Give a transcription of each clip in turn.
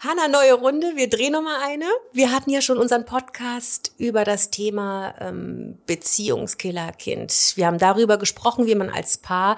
Hanna, neue Runde. Wir drehen noch mal eine. Wir hatten ja schon unseren Podcast über das Thema ähm, Beziehungskillerkind. Wir haben darüber gesprochen, wie man als Paar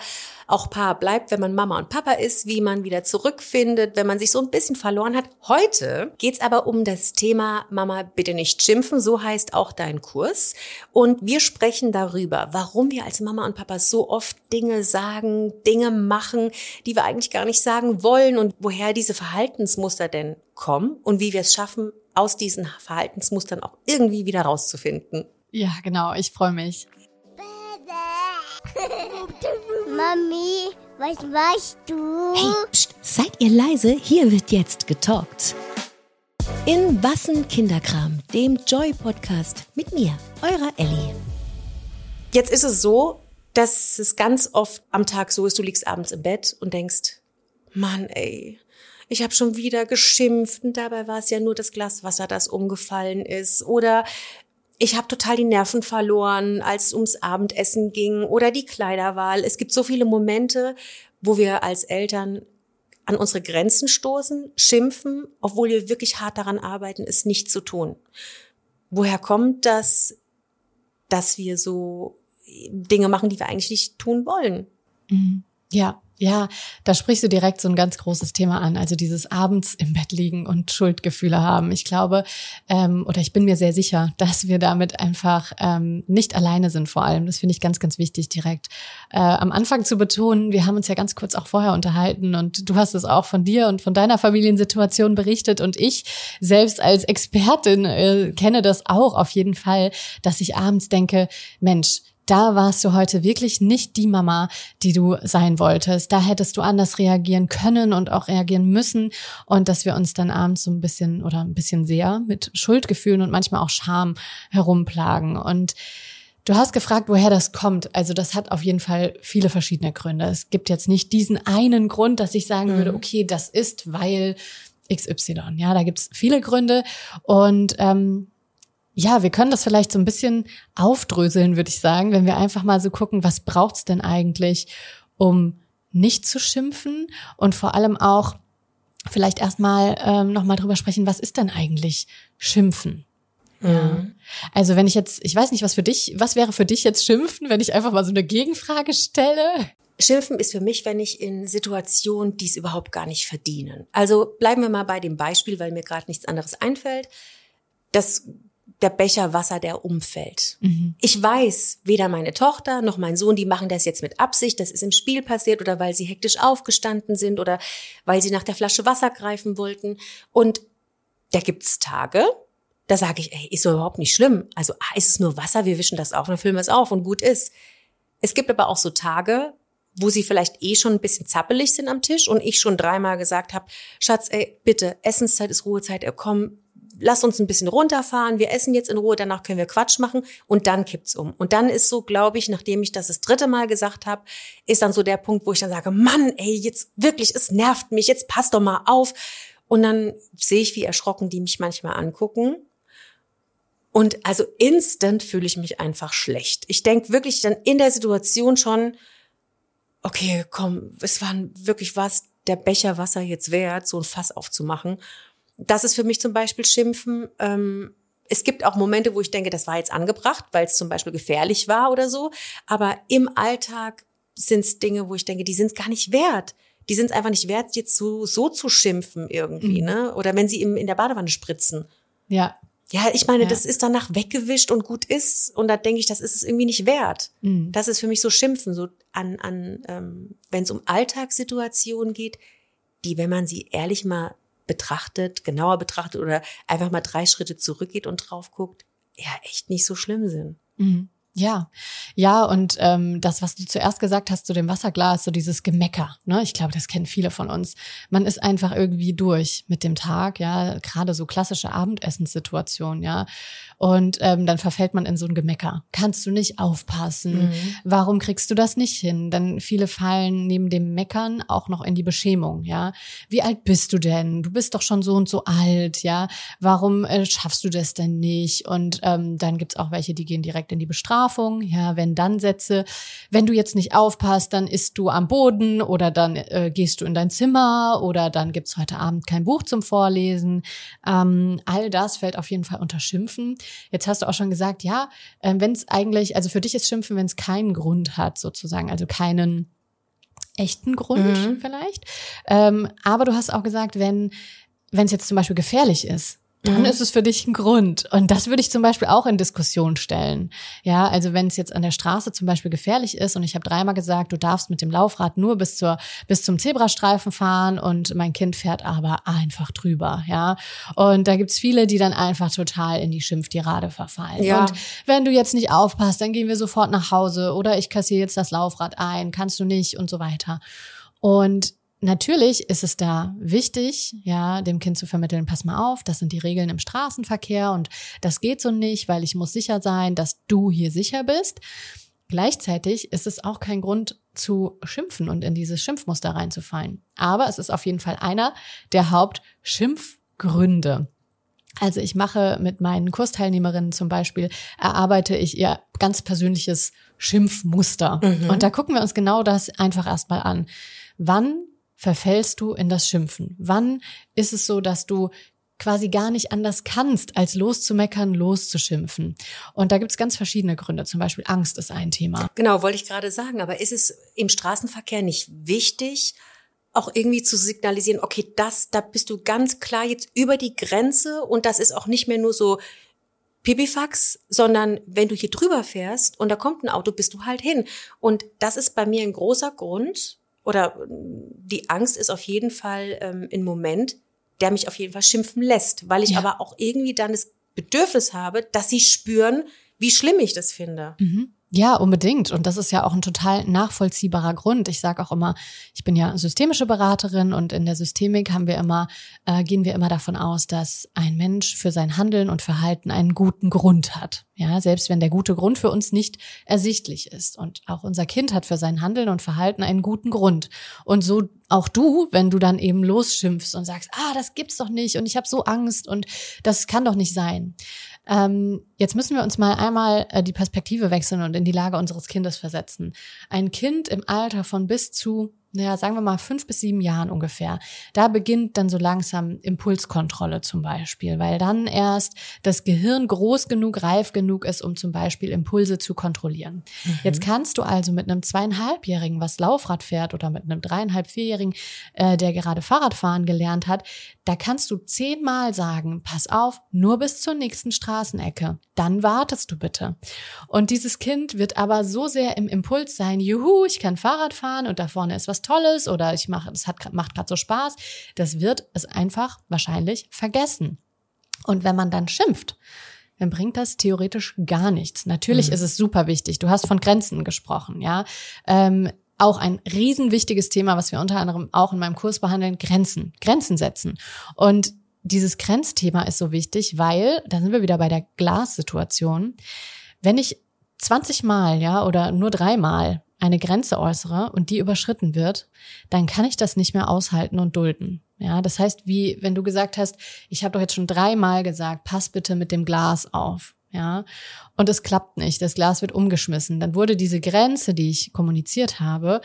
auch Paar bleibt, wenn man Mama und Papa ist, wie man wieder zurückfindet, wenn man sich so ein bisschen verloren hat. Heute geht's aber um das Thema Mama bitte nicht schimpfen. So heißt auch dein Kurs. Und wir sprechen darüber, warum wir als Mama und Papa so oft Dinge sagen, Dinge machen, die wir eigentlich gar nicht sagen wollen und woher diese Verhaltensmuster denn kommen und wie wir es schaffen, aus diesen Verhaltensmustern auch irgendwie wieder rauszufinden. Ja, genau. Ich freue mich. Mami, was machst du? Hey, pst, seid ihr leise? Hier wird jetzt getalkt. In Wassen Kinderkram, dem Joy-Podcast mit mir, eurer Ellie. Jetzt ist es so, dass es ganz oft am Tag so ist, du liegst abends im Bett und denkst, Mann, ey, ich habe schon wieder geschimpft und dabei war es ja nur das Glas Wasser, das umgefallen ist. Oder ich habe total die Nerven verloren, als es ums Abendessen ging oder die Kleiderwahl. Es gibt so viele Momente, wo wir als Eltern an unsere Grenzen stoßen, schimpfen, obwohl wir wirklich hart daran arbeiten, es nicht zu tun. Woher kommt das, dass wir so Dinge machen, die wir eigentlich nicht tun wollen? Mhm. Ja, ja, da sprichst du direkt so ein ganz großes Thema an. Also dieses abends im Bett liegen und Schuldgefühle haben. Ich glaube, ähm, oder ich bin mir sehr sicher, dass wir damit einfach ähm, nicht alleine sind vor allem. Das finde ich ganz, ganz wichtig direkt äh, am Anfang zu betonen. Wir haben uns ja ganz kurz auch vorher unterhalten und du hast es auch von dir und von deiner Familiensituation berichtet und ich selbst als Expertin äh, kenne das auch auf jeden Fall, dass ich abends denke, Mensch, da warst du heute wirklich nicht die Mama, die du sein wolltest. Da hättest du anders reagieren können und auch reagieren müssen. Und dass wir uns dann abends so ein bisschen oder ein bisschen sehr mit Schuldgefühlen und manchmal auch Scham herumplagen. Und Du hast gefragt, woher das kommt. Also das hat auf jeden Fall viele verschiedene Gründe. Es gibt jetzt nicht diesen einen Grund, dass ich sagen mhm. würde, okay, das ist, weil XY. Ja, da gibt's viele Gründe. Und ähm, ja, wir können das vielleicht so ein bisschen aufdröseln, würde ich sagen, wenn wir einfach mal so gucken, was braucht's denn eigentlich, um nicht zu schimpfen und vor allem auch vielleicht erstmal ähm, nochmal drüber sprechen, was ist denn eigentlich Schimpfen? Ja. Also wenn ich jetzt, ich weiß nicht, was für dich, was wäre für dich jetzt Schimpfen, wenn ich einfach mal so eine Gegenfrage stelle? Schimpfen ist für mich, wenn ich in Situationen, die es überhaupt gar nicht verdienen. Also bleiben wir mal bei dem Beispiel, weil mir gerade nichts anderes einfällt. Das der Becher Wasser, der umfällt. Mhm. Ich weiß, weder meine Tochter noch mein Sohn, die machen das jetzt mit Absicht, das ist im Spiel passiert oder weil sie hektisch aufgestanden sind oder weil sie nach der Flasche Wasser greifen wollten. Und da gibt's Tage, da sage ich, ey, ist doch überhaupt nicht schlimm. Also ah, ist es nur Wasser, wir wischen das auf, dann füllen wir es auf und gut ist. Es gibt aber auch so Tage, wo sie vielleicht eh schon ein bisschen zappelig sind am Tisch und ich schon dreimal gesagt habe, Schatz, ey, bitte, Essenszeit ist Ruhezeit, komm, lass uns ein bisschen runterfahren, wir essen jetzt in Ruhe, danach können wir Quatsch machen und dann kippt's um. Und dann ist so, glaube ich, nachdem ich das das dritte Mal gesagt habe, ist dann so der Punkt, wo ich dann sage, Mann, ey, jetzt wirklich, es nervt mich, jetzt passt doch mal auf. Und dann sehe ich, wie erschrocken die mich manchmal angucken. Und also instant fühle ich mich einfach schlecht. Ich denke wirklich dann in der Situation schon, okay, komm, es war wirklich was der Becher Wasser jetzt wert, so ein Fass aufzumachen das ist für mich zum Beispiel Schimpfen. Ähm, es gibt auch Momente, wo ich denke, das war jetzt angebracht, weil es zum Beispiel gefährlich war oder so. Aber im Alltag sind es Dinge, wo ich denke, die sind es gar nicht wert. Die sind es einfach nicht wert, jetzt so, so zu schimpfen irgendwie, mhm. ne? Oder wenn sie im, in der Badewanne spritzen. Ja. Ja, ich meine, ja. das ist danach weggewischt und gut ist. Und da denke ich, das ist es irgendwie nicht wert. Mhm. Das ist für mich so Schimpfen, so an, an ähm, wenn es um Alltagssituationen geht, die, wenn man sie ehrlich mal betrachtet, genauer betrachtet oder einfach mal drei Schritte zurückgeht und drauf guckt, ja, echt nicht so schlimm sind. Mhm. Ja, ja, und ähm, das, was du zuerst gesagt hast zu dem Wasserglas, so dieses Gemecker, ne? Ich glaube, das kennen viele von uns. Man ist einfach irgendwie durch mit dem Tag, ja, gerade so klassische Abendessenssituationen, ja. Und ähm, dann verfällt man in so ein Gemecker. Kannst du nicht aufpassen? Mhm. Warum kriegst du das nicht hin? Dann viele fallen neben dem Meckern auch noch in die Beschämung, ja. Wie alt bist du denn? Du bist doch schon so und so alt, ja. Warum äh, schaffst du das denn nicht? Und ähm, dann gibt's auch welche, die gehen direkt in die Bestrafung Bestrafung, ja, wenn dann Sätze, wenn du jetzt nicht aufpasst, dann isst du am Boden oder dann äh, gehst du in dein Zimmer oder dann gibt's heute Abend kein Buch zum Vorlesen. Ähm, all das fällt auf jeden Fall unter Schimpfen. Jetzt hast du auch schon gesagt, ja, äh, wenn es eigentlich, also für dich ist Schimpfen, wenn es keinen Grund hat, sozusagen, also keinen echten Grund mhm. vielleicht. Ähm, aber du hast auch gesagt, wenn wenn es jetzt zum Beispiel gefährlich ist, dann mhm. ist es für dich ein Grund. Und das würde ich zum Beispiel auch in Diskussion stellen. Ja, also wenn es jetzt an der Straße zum Beispiel gefährlich ist und ich habe dreimal gesagt, du darfst mit dem Laufrad nur bis zur bis zum Zebrastreifen fahren und mein Kind fährt aber einfach drüber. Ja, und da gibt's viele, die dann einfach total in die Schimpftirade verfallen. Ja. Und wenn du jetzt nicht aufpasst, dann gehen wir sofort nach Hause oder ich kassiere jetzt das Laufrad ein, kannst du nicht und so weiter. Und Natürlich ist es da wichtig, ja, dem Kind zu vermitteln, pass mal auf, das sind die Regeln im Straßenverkehr und das geht so nicht, weil ich muss sicher sein, dass du hier sicher bist. Gleichzeitig ist es auch kein Grund zu schimpfen und in dieses Schimpfmuster reinzufallen. Aber es ist auf jeden Fall einer der Hauptschimpfgründe. Also ich mache mit meinen Kursteilnehmerinnen zum Beispiel, erarbeite ich ihr ganz persönliches Schimpfmuster. Mhm. Und da gucken wir uns genau das einfach erstmal an. Wann verfällst du in das Schimpfen? Wann ist es so, dass du quasi gar nicht anders kannst, als loszumeckern, loszuschimpfen. Und da gibt's ganz verschiedene Gründe. Zum Beispiel Angst ist ein Thema. Genau, wollte ich gerade sagen. Aber ist es im Straßenverkehr nicht wichtig, auch irgendwie zu signalisieren, okay, das, da bist du ganz klar jetzt über die Grenze und das ist auch nicht mehr nur so Pipifax, sondern wenn du hier drüber fährst und da kommt ein Auto, bist du halt hin. Und das ist bei mir ein großer Grund, oder die Angst ist auf jeden Fall ähm, ein Moment, der mich auf jeden Fall schimpfen lässt, weil ich ja. aber auch irgendwie dann das Bedürfnis habe, dass sie spüren, wie schlimm ich das finde. Mhm. Ja, unbedingt. Und das ist ja auch ein total nachvollziehbarer Grund. Ich sage auch immer, ich bin ja systemische Beraterin und in der Systemik haben wir immer, äh, gehen wir immer davon aus, dass ein Mensch für sein Handeln und Verhalten einen guten Grund hat. Ja, selbst wenn der gute Grund für uns nicht ersichtlich ist. Und auch unser Kind hat für sein Handeln und Verhalten einen guten Grund. Und so auch du, wenn du dann eben losschimpfst und sagst, ah, das gibt's doch nicht und ich habe so Angst und das kann doch nicht sein. Ähm, jetzt müssen wir uns mal einmal äh, die Perspektive wechseln und in die Lage unseres Kindes versetzen. Ein Kind im Alter von bis zu naja, sagen wir mal fünf bis sieben Jahren ungefähr. Da beginnt dann so langsam Impulskontrolle zum Beispiel, weil dann erst das Gehirn groß genug, reif genug ist, um zum Beispiel Impulse zu kontrollieren. Mhm. Jetzt kannst du also mit einem zweieinhalbjährigen, was Laufrad fährt, oder mit einem dreieinhalb, vierjährigen, äh, der gerade Fahrradfahren gelernt hat, da kannst du zehnmal sagen, pass auf, nur bis zur nächsten Straßenecke. Dann wartest du bitte. Und dieses Kind wird aber so sehr im Impuls sein, juhu, ich kann Fahrrad fahren und da vorne ist was Tolles oder ich mache, es hat, macht gerade so Spaß, das wird es einfach wahrscheinlich vergessen. Und wenn man dann schimpft, dann bringt das theoretisch gar nichts. Natürlich mhm. ist es super wichtig. Du hast von Grenzen gesprochen, ja. Ähm, auch ein riesenwichtiges Thema, was wir unter anderem auch in meinem Kurs behandeln, Grenzen, Grenzen setzen. Und dieses Grenzthema ist so wichtig, weil, da sind wir wieder bei der Glassituation, wenn ich 20 Mal, ja, oder nur dreimal eine Grenze äußere und die überschritten wird, dann kann ich das nicht mehr aushalten und dulden. Ja, das heißt, wie wenn du gesagt hast, ich habe doch jetzt schon dreimal gesagt, pass bitte mit dem Glas auf. Ja, und es klappt nicht. Das Glas wird umgeschmissen. Dann wurde diese Grenze, die ich kommuniziert habe,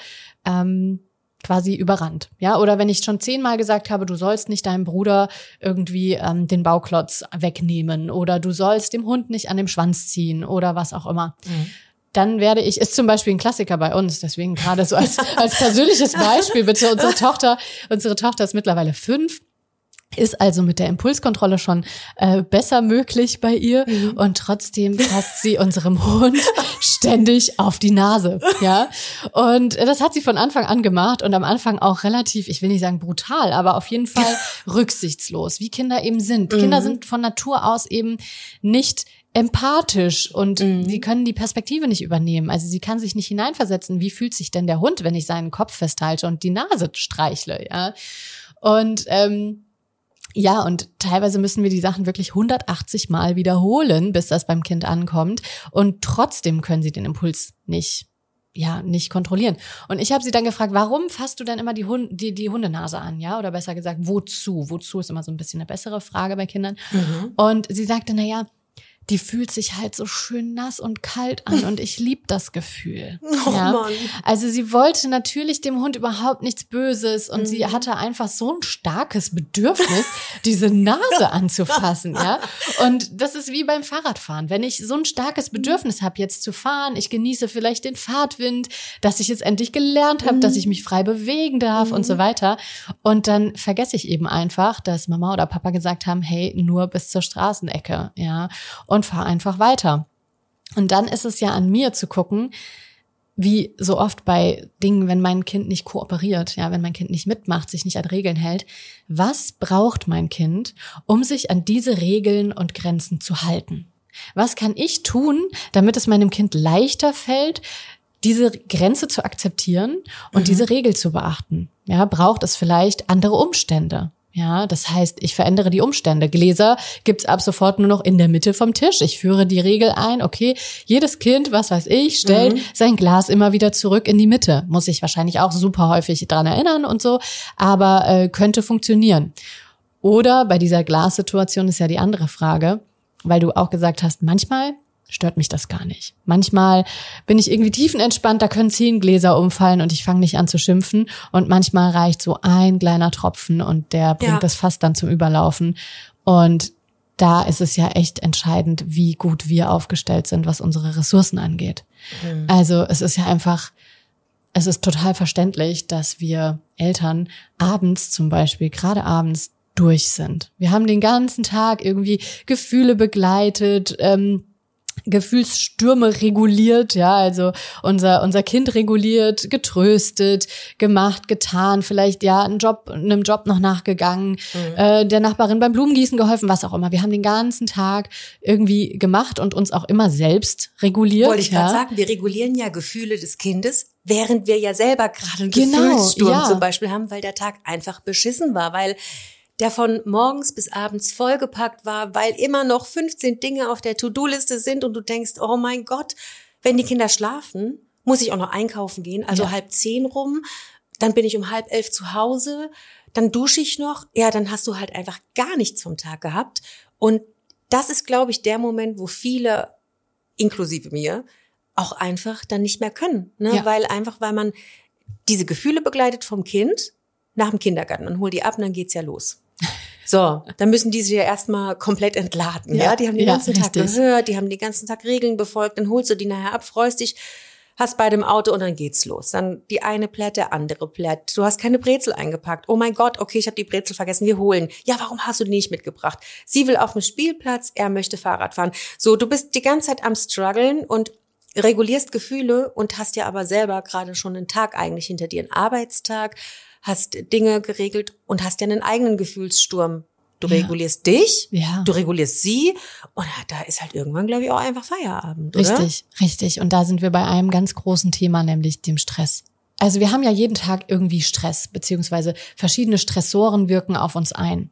ähm, quasi überrannt. Ja, oder wenn ich schon zehnmal gesagt habe, du sollst nicht deinem Bruder irgendwie ähm, den Bauklotz wegnehmen oder du sollst dem Hund nicht an dem Schwanz ziehen oder was auch immer. Mhm dann werde ich, ist zum Beispiel ein Klassiker bei uns, deswegen gerade so als, als persönliches Beispiel bitte, unsere Tochter, unsere Tochter ist mittlerweile fünf ist also mit der Impulskontrolle schon äh, besser möglich bei ihr mhm. und trotzdem fasst sie unserem Hund ständig auf die Nase, ja. Und das hat sie von Anfang an gemacht und am Anfang auch relativ, ich will nicht sagen brutal, aber auf jeden Fall rücksichtslos, wie Kinder eben sind. Mhm. Kinder sind von Natur aus eben nicht empathisch und mhm. sie können die Perspektive nicht übernehmen. Also sie kann sich nicht hineinversetzen, wie fühlt sich denn der Hund, wenn ich seinen Kopf festhalte und die Nase streichle, ja. Und ähm, ja, und teilweise müssen wir die Sachen wirklich 180 Mal wiederholen, bis das beim Kind ankommt. Und trotzdem können sie den Impuls nicht ja, nicht kontrollieren. Und ich habe sie dann gefragt, warum fasst du denn immer die, Hund, die, die Hundenase an, ja? Oder besser gesagt, wozu? Wozu ist immer so ein bisschen eine bessere Frage bei Kindern. Mhm. Und sie sagte, na ja, die fühlt sich halt so schön nass und kalt an und ich lieb das Gefühl. Oh ja? Mann. Also sie wollte natürlich dem Hund überhaupt nichts Böses und Mhm. sie hatte einfach so ein starkes Bedürfnis, diese Nase anzufassen, ja. Und das ist wie beim Fahrradfahren. Wenn ich so ein starkes Bedürfnis habe, jetzt zu fahren, ich genieße vielleicht den Fahrtwind, dass ich jetzt endlich gelernt habe, dass ich mich frei bewegen darf und so weiter. Und dann vergesse ich eben einfach, dass Mama oder Papa gesagt haben, hey, nur bis zur Straßenecke, ja, und fahr einfach weiter. Und dann ist es ja an mir zu gucken, wie so oft bei Dingen, wenn mein Kind nicht kooperiert, ja, wenn mein Kind nicht mitmacht, sich nicht an Regeln hält, was braucht mein Kind, um sich an diese Regeln und Grenzen zu halten? Was kann ich tun, damit es meinem Kind leichter fällt, diese Grenze zu akzeptieren und diese Regel zu beachten? Ja, braucht es vielleicht andere Umstände? Ja, das heißt, ich verändere die Umstände. Gläser gibt's ab sofort nur noch in der Mitte vom Tisch. Ich führe die Regel ein, okay, jedes Kind, was weiß ich, stellt sein Glas immer wieder zurück in die Mitte. Muss ich wahrscheinlich auch super häufig dran erinnern und so, aber äh, könnte funktionieren. Oder bei dieser Glassituation ist ja die andere Frage, weil du auch gesagt hast, manchmal stört mich das gar nicht. Manchmal bin ich irgendwie tiefenentspannt, da können zehn Gläser umfallen und ich fange nicht an zu schimpfen. Und manchmal reicht so ein kleiner Tropfen und der bringt Ja. das fast dann zum Überlaufen. Und da ist es ja echt entscheidend, wie gut wir aufgestellt sind, was unsere Ressourcen angeht. Also es ist ja einfach, es ist total verständlich, dass wir Eltern abends zum Beispiel, gerade abends, durch sind. Wir haben den ganzen Tag irgendwie Gefühle begleitet, ähm, Gefühlsstürme reguliert, ja, also unser, unser Kind reguliert, getröstet, gemacht, getan, vielleicht ja einen Job, einem Job noch nachgegangen, äh, der Nachbarin beim Blumengießen geholfen, was auch immer. Wir haben den ganzen Tag irgendwie gemacht und uns auch immer selbst reguliert. Wollte ich ja. gerade sagen, wir regulieren ja Gefühle des Kindes, während wir ja selber gerade einen Genau, Gefühlssturm ja. zum Beispiel haben, weil der Tag einfach beschissen war, weil der von morgens bis abends vollgepackt war, weil immer noch 15 Dinge auf der To-Do-Liste sind und du denkst, oh mein Gott, wenn die Kinder schlafen, muss ich auch noch einkaufen gehen, also Ja. halb zehn rum, dann bin ich um halb elf zu Hause, dann dusche ich noch, ja, dann hast du halt einfach gar nichts vom Tag gehabt und das ist, glaube ich, der Moment, wo viele, inklusive mir, auch einfach dann nicht mehr können, ne? Ja. weil einfach, weil man diese Gefühle begleitet vom Kind nach dem Kindergarten, man holt die ab und dann geht's ja los. So, dann müssen die sich ja erstmal komplett entladen. Ja, Ja, die haben den ja, ganzen Tag richtig. gehört, die haben den ganzen Tag Regeln befolgt, dann holst du die nachher ab, freust dich, hast beide im Auto und dann geht's los. Dann die eine plätt, der andere plätt. Du hast keine Brezel eingepackt. Oh mein Gott, okay, ich habe die Brezel vergessen, wir holen. Ja, warum hast du die nicht mitgebracht? Sie will auf den Spielplatz, er möchte Fahrrad fahren. So, du bist die ganze Zeit am struggeln und regulierst Gefühle und hast ja aber selber gerade schon einen Tag eigentlich hinter dir, einen Arbeitstag, hast Dinge geregelt und hast ja einen eigenen Gefühlssturm. Du Ja. regulierst dich, Ja. du regulierst sie und da ist halt irgendwann, glaube ich, auch einfach Feierabend, oder? Richtig, richtig. Und da sind wir bei einem ganz großen Thema, nämlich dem Stress. Also wir haben ja jeden Tag irgendwie Stress, beziehungsweise verschiedene Stressoren wirken auf uns ein.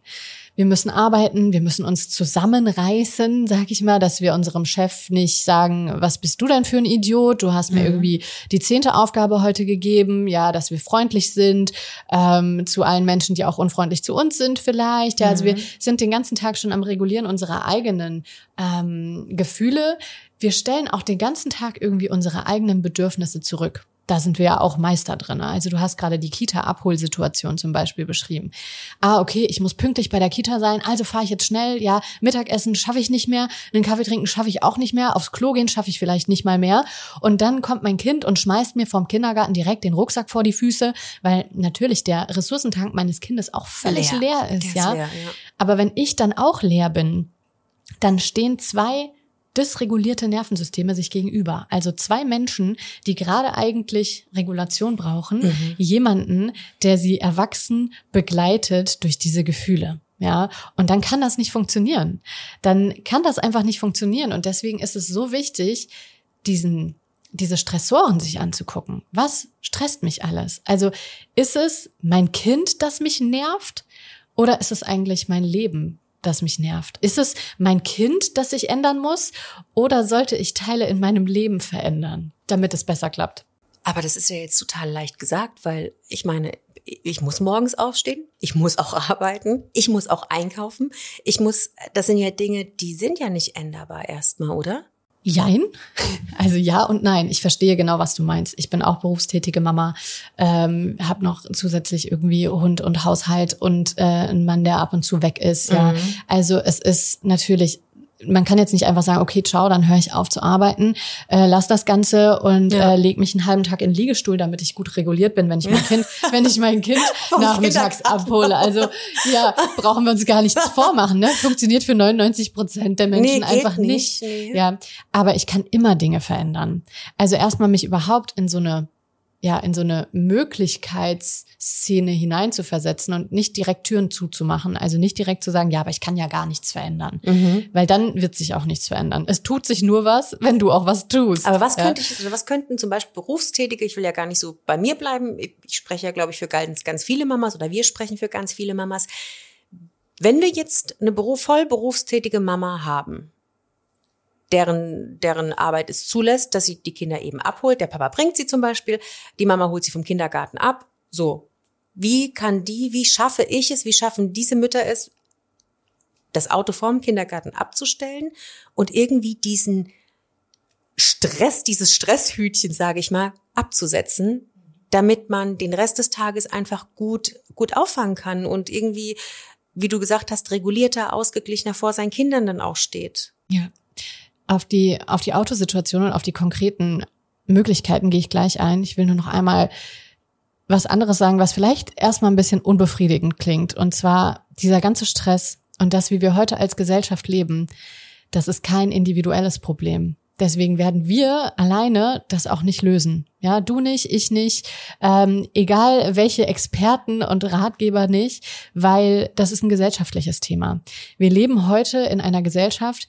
Wir müssen arbeiten, wir müssen uns zusammenreißen, sag ich mal, dass wir unserem Chef nicht sagen, was bist du denn für ein Idiot? Du hast mir irgendwie die zehnte Aufgabe heute gegeben, ja, dass wir freundlich sind ähm, zu allen Menschen, die auch unfreundlich zu uns sind vielleicht. Ja, also wir sind den ganzen Tag schon am Regulieren unserer eigenen ähm, Gefühle. Wir stellen auch den ganzen Tag irgendwie unsere eigenen Bedürfnisse zurück. Da sind wir ja auch Meister drin. Also du hast gerade die Kita-Abholsituation zum Beispiel beschrieben. Ah, okay, ich muss pünktlich bei der Kita sein, also fahre ich jetzt schnell. Ja, Mittagessen schaffe ich nicht mehr, einen Kaffee trinken schaffe ich auch nicht mehr, aufs Klo gehen schaffe ich vielleicht nicht mal mehr. Und dann kommt mein Kind und schmeißt mir vom Kindergarten direkt den Rucksack vor die Füße, weil natürlich der Ressourcentank meines Kindes auch völlig leer, Leer. ist ja? leer, ja. Aber wenn ich dann auch leer bin, dann stehen zwei dysregulierte Nervensysteme sich gegenüber. Also zwei Menschen, die gerade eigentlich Regulation brauchen, jemanden, der sie erwachsen begleitet durch diese Gefühle. Ja, und dann kann das nicht funktionieren. Dann kann das einfach nicht funktionieren. Und deswegen ist es so wichtig, diesen, diese Stressoren sich anzugucken. Was stresst mich alles? Also ist es mein Kind, das mich nervt? Oder ist es eigentlich mein Leben, das mich nervt? Ist es mein Kind, das sich ändern muss? Oder sollte ich Teile in meinem Leben verändern, damit es besser klappt? Aber das ist ja jetzt total leicht gesagt, weil ich meine, ich muss morgens aufstehen, ich muss auch arbeiten, ich muss auch einkaufen, ich muss, das sind ja Dinge, die sind ja nicht änderbar erstmal, oder? Jein. Also ja und nein. Ich verstehe genau, was du meinst. Ich bin auch berufstätige Mama, ähm, habe noch zusätzlich irgendwie Hund und Haushalt und äh, ein Mann, der ab und zu weg ist. Ja, mhm. also es ist natürlich man kann jetzt nicht einfach sagen, okay, ciao, dann höre ich auf zu arbeiten, äh, lass das Ganze und ja. äh, leg mich einen halben Tag in den Liegestuhl, damit ich gut reguliert bin, wenn ich mein Kind, wenn ich mein Kind nachmittags abhole. Also ja, brauchen wir uns gar nichts vormachen. Ne? Funktioniert für 99 Prozent der Menschen nee, einfach nicht. nicht. Nee. Ja, aber ich kann immer Dinge verändern. Also erstmal mich überhaupt in so eine ja, in so eine Möglichkeitsszene hineinzuversetzen und nicht direkt Türen zuzumachen. Also nicht direkt zu sagen, ja, aber ich kann ja gar nichts verändern. Mhm. Weil dann wird sich auch nichts verändern. Es tut sich nur was, wenn du auch was tust. Aber was könnte ich, also was könnten zum Beispiel Berufstätige, ich will ja gar nicht so bei mir bleiben, ich spreche ja, glaube ich, für ganz, ganz viele Mamas oder wir sprechen für ganz viele Mamas. Wenn wir jetzt eine Beruf, voll berufstätige Mama haben, deren, deren Arbeit es zulässt, dass sie die Kinder eben abholt. Der Papa bringt sie zum Beispiel, die Mama holt sie vom Kindergarten ab. So. Wie kann die, wie schaffe ich es, wie schaffen diese Mütter es, das Auto vorm Kindergarten abzustellen und irgendwie diesen Stress, dieses Stresshütchen, sage ich mal, abzusetzen, damit man den Rest des Tages einfach gut, gut auffangen kann und irgendwie, wie du gesagt hast, regulierter, ausgeglichener vor seinen Kindern dann auch steht. Ja, auf die, auf die Autosituation und auf die konkreten Möglichkeiten gehe ich gleich ein. Ich will nur noch einmal was anderes sagen, was vielleicht erstmal ein bisschen unbefriedigend klingt. Und zwar dieser ganze Stress und das, wie wir heute als Gesellschaft leben, das ist kein individuelles Problem. Deswegen werden wir alleine das auch nicht lösen. Ja, du nicht, ich nicht, ähm, egal welche Experten und Ratgeber nicht, weil das ist ein gesellschaftliches Thema. Wir leben heute in einer Gesellschaft,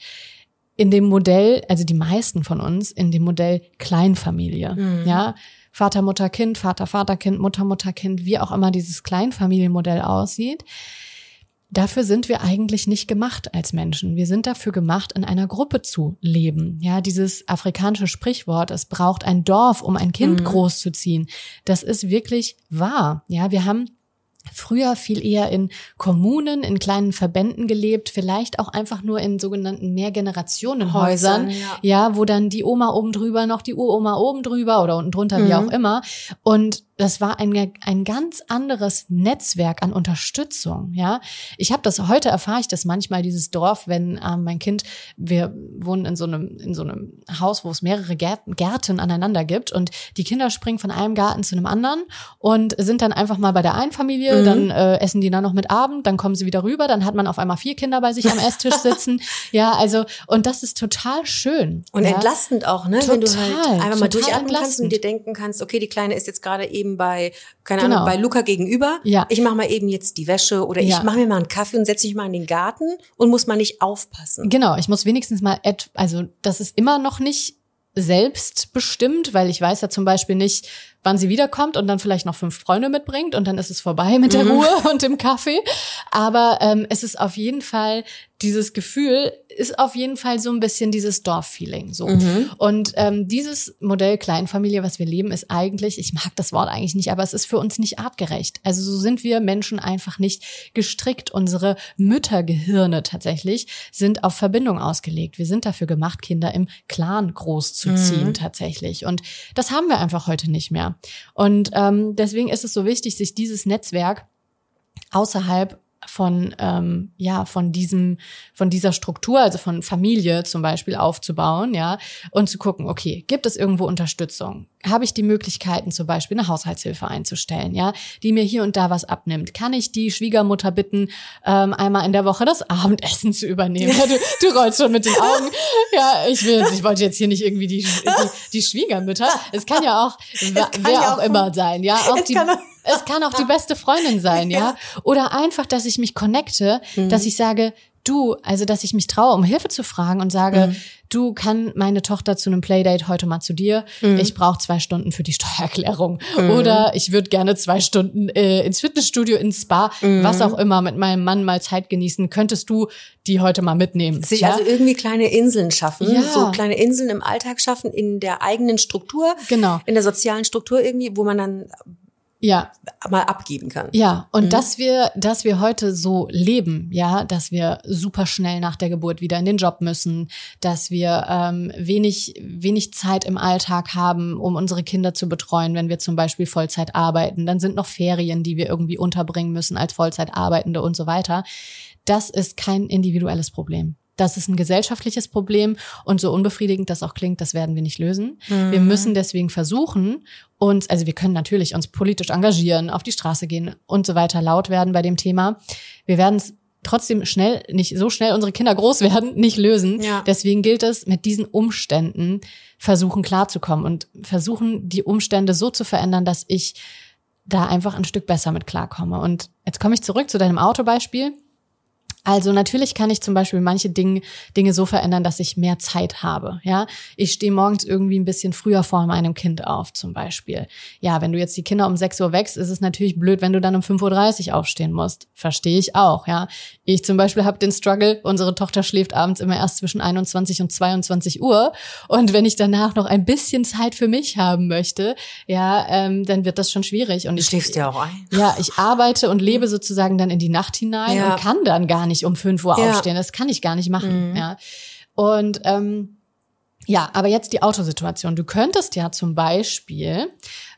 in dem Modell, also die meisten von uns, in dem Modell Kleinfamilie. Mhm. Ja, Vater, Mutter, Kind, Vater, Vater, Kind, Mutter, Mutter, Kind, wie auch immer dieses Kleinfamilienmodell aussieht. Dafür sind wir eigentlich nicht gemacht als Menschen. Wir sind dafür gemacht, in einer Gruppe zu leben. Ja, dieses afrikanische Sprichwort, es braucht ein Dorf, um ein Kind mhm. großzuziehen. Das ist wirklich wahr. Ja, wir haben früher viel eher in Kommunen, in kleinen Verbänden gelebt, vielleicht auch einfach nur in sogenannten Mehrgenerationenhäusern, ja. ja, wo dann die Oma oben drüber noch die Uroma oben drüber oder unten drunter, mhm. wie auch immer. Und das war ein, ein ganz anderes Netzwerk an Unterstützung, ja. Ich habe das, heute erfahre ich das manchmal, dieses Dorf, wenn ähm, mein Kind, wir wohnen in so einem, in so einem Haus, wo es mehrere Gärten, Gärten aneinander gibt und die Kinder springen von einem Garten zu einem anderen und sind dann einfach mal bei der einen Familie, mhm. dann äh, essen die dann noch mit Abend, dann kommen sie wieder rüber, dann hat man auf einmal vier Kinder bei sich am Esstisch sitzen, ja, also, und das ist total schön. Und ja? entlastend auch, ne, total, wenn du halt einfach mal durchatmen kannst und dir denken kannst, okay, die Kleine ist jetzt gerade eben eben bei, keine genau. Ahnung, bei Luca gegenüber. Ja. Ich mache mal eben jetzt die Wäsche oder ja. ich mache mir mal einen Kaffee und setze mich mal in den Garten und muss mal nicht aufpassen. Genau, ich muss wenigstens mal, also das ist immer noch nicht selbstbestimmt, weil ich weiß ja zum Beispiel nicht, wann sie wiederkommt und dann vielleicht noch fünf Freunde mitbringt und dann ist es vorbei mit der mhm. Ruhe und dem Kaffee. Aber ähm, es ist auf jeden Fall dieses Gefühl, ist auf jeden Fall so ein bisschen dieses Dorffeeling so. Mhm. Und ähm, dieses Modell Kleinfamilie, was wir leben, ist eigentlich, ich mag das Wort eigentlich nicht, aber es ist für uns nicht artgerecht. Also so sind wir Menschen einfach nicht gestrickt. Unsere Müttergehirne tatsächlich sind auf Verbindung ausgelegt. Wir sind dafür gemacht, Kinder im Clan großzuziehen mhm. tatsächlich. Und das haben wir einfach heute nicht mehr. Und ähm, deswegen ist es so wichtig, sich dieses Netzwerk außerhalb von ähm, ja von diesem von dieser Struktur also von Familie zum Beispiel aufzubauen ja und zu gucken okay gibt es irgendwo Unterstützung? Habe ich die Möglichkeiten zum Beispiel eine Haushaltshilfe einzustellen ja die mir hier und da was abnimmt? Kann ich die Schwiegermutter bitten ähm, einmal in der Woche das Abendessen zu übernehmen? Ja, du, du rollst schon mit den Augen. Ja ich will ich wollte jetzt hier nicht irgendwie die die, die Schwiegermütter. Es kann ja auch wer ja auch, auch immer sein ja auch die es kann auch die beste Freundin sein, ja. ja. Oder einfach, dass ich mich connecte, mhm. dass ich sage, du, also dass ich mich traue, um Hilfe zu fragen und sage, mhm. du kann meine Tochter zu einem Playdate heute mal zu dir. Mhm. Ich brauche zwei Stunden für die Steuererklärung. Mhm. Oder ich würde gerne zwei Stunden äh, ins Fitnessstudio, ins Spa, was mhm. auch immer, mit meinem Mann mal Zeit genießen. Könntest du die heute mal mitnehmen? Sich ja? also irgendwie kleine Inseln schaffen, ja. so kleine Inseln im Alltag schaffen, in der eigenen Struktur, genau. in der sozialen Struktur irgendwie, wo man dann ja. mal abgeben kann. Ja, und mhm. dass wir, dass wir heute so leben, ja, dass wir super schnell nach der Geburt wieder in den Job müssen, dass wir ähm, wenig, wenig Zeit im Alltag haben, um unsere Kinder zu betreuen, wenn wir zum Beispiel Vollzeit arbeiten. Dann sind noch Ferien, die wir irgendwie unterbringen müssen als Vollzeitarbeitende und so weiter. Das ist kein individuelles Problem. Das ist ein gesellschaftliches Problem und so unbefriedigend das auch klingt, das werden wir nicht lösen. Mhm. Wir müssen deswegen versuchen, uns, also wir können natürlich uns politisch engagieren, auf die Straße gehen und so weiter, laut werden bei dem Thema. Wir werden es trotzdem schnell, nicht so schnell unsere Kinder groß werden, nicht lösen. Ja. Deswegen gilt es, mit diesen Umständen versuchen klarzukommen und versuchen, die Umstände so zu verändern, dass ich da einfach ein Stück besser mit klarkomme. Und jetzt komme ich zurück zu deinem Autobeispiel. Also natürlich kann ich zum Beispiel manche Dinge, Dinge so verändern, dass ich mehr Zeit habe. Ja, ich stehe morgens irgendwie ein bisschen früher vor meinem Kind auf, zum Beispiel. Ja, wenn du jetzt die Kinder um 6 Uhr wächst, ist es natürlich blöd, wenn du dann um 5.30 Uhr aufstehen musst. Verstehe ich auch. Ja, ich zum Beispiel habe den Struggle. Unsere Tochter schläft abends immer erst zwischen 21 und 22 Uhr. Und wenn ich danach noch ein bisschen Zeit für mich haben möchte, ja, ähm, dann wird das schon schwierig. Und du schläfst ja auch ein. Ja, ich arbeite und lebe sozusagen dann in die Nacht hinein ja. und kann dann gar nicht nicht um 5 Uhr ja. aufstehen. Das kann ich gar nicht machen. Mhm. Ja. Und ähm, ja, aber jetzt die Autosituation. Du könntest ja zum Beispiel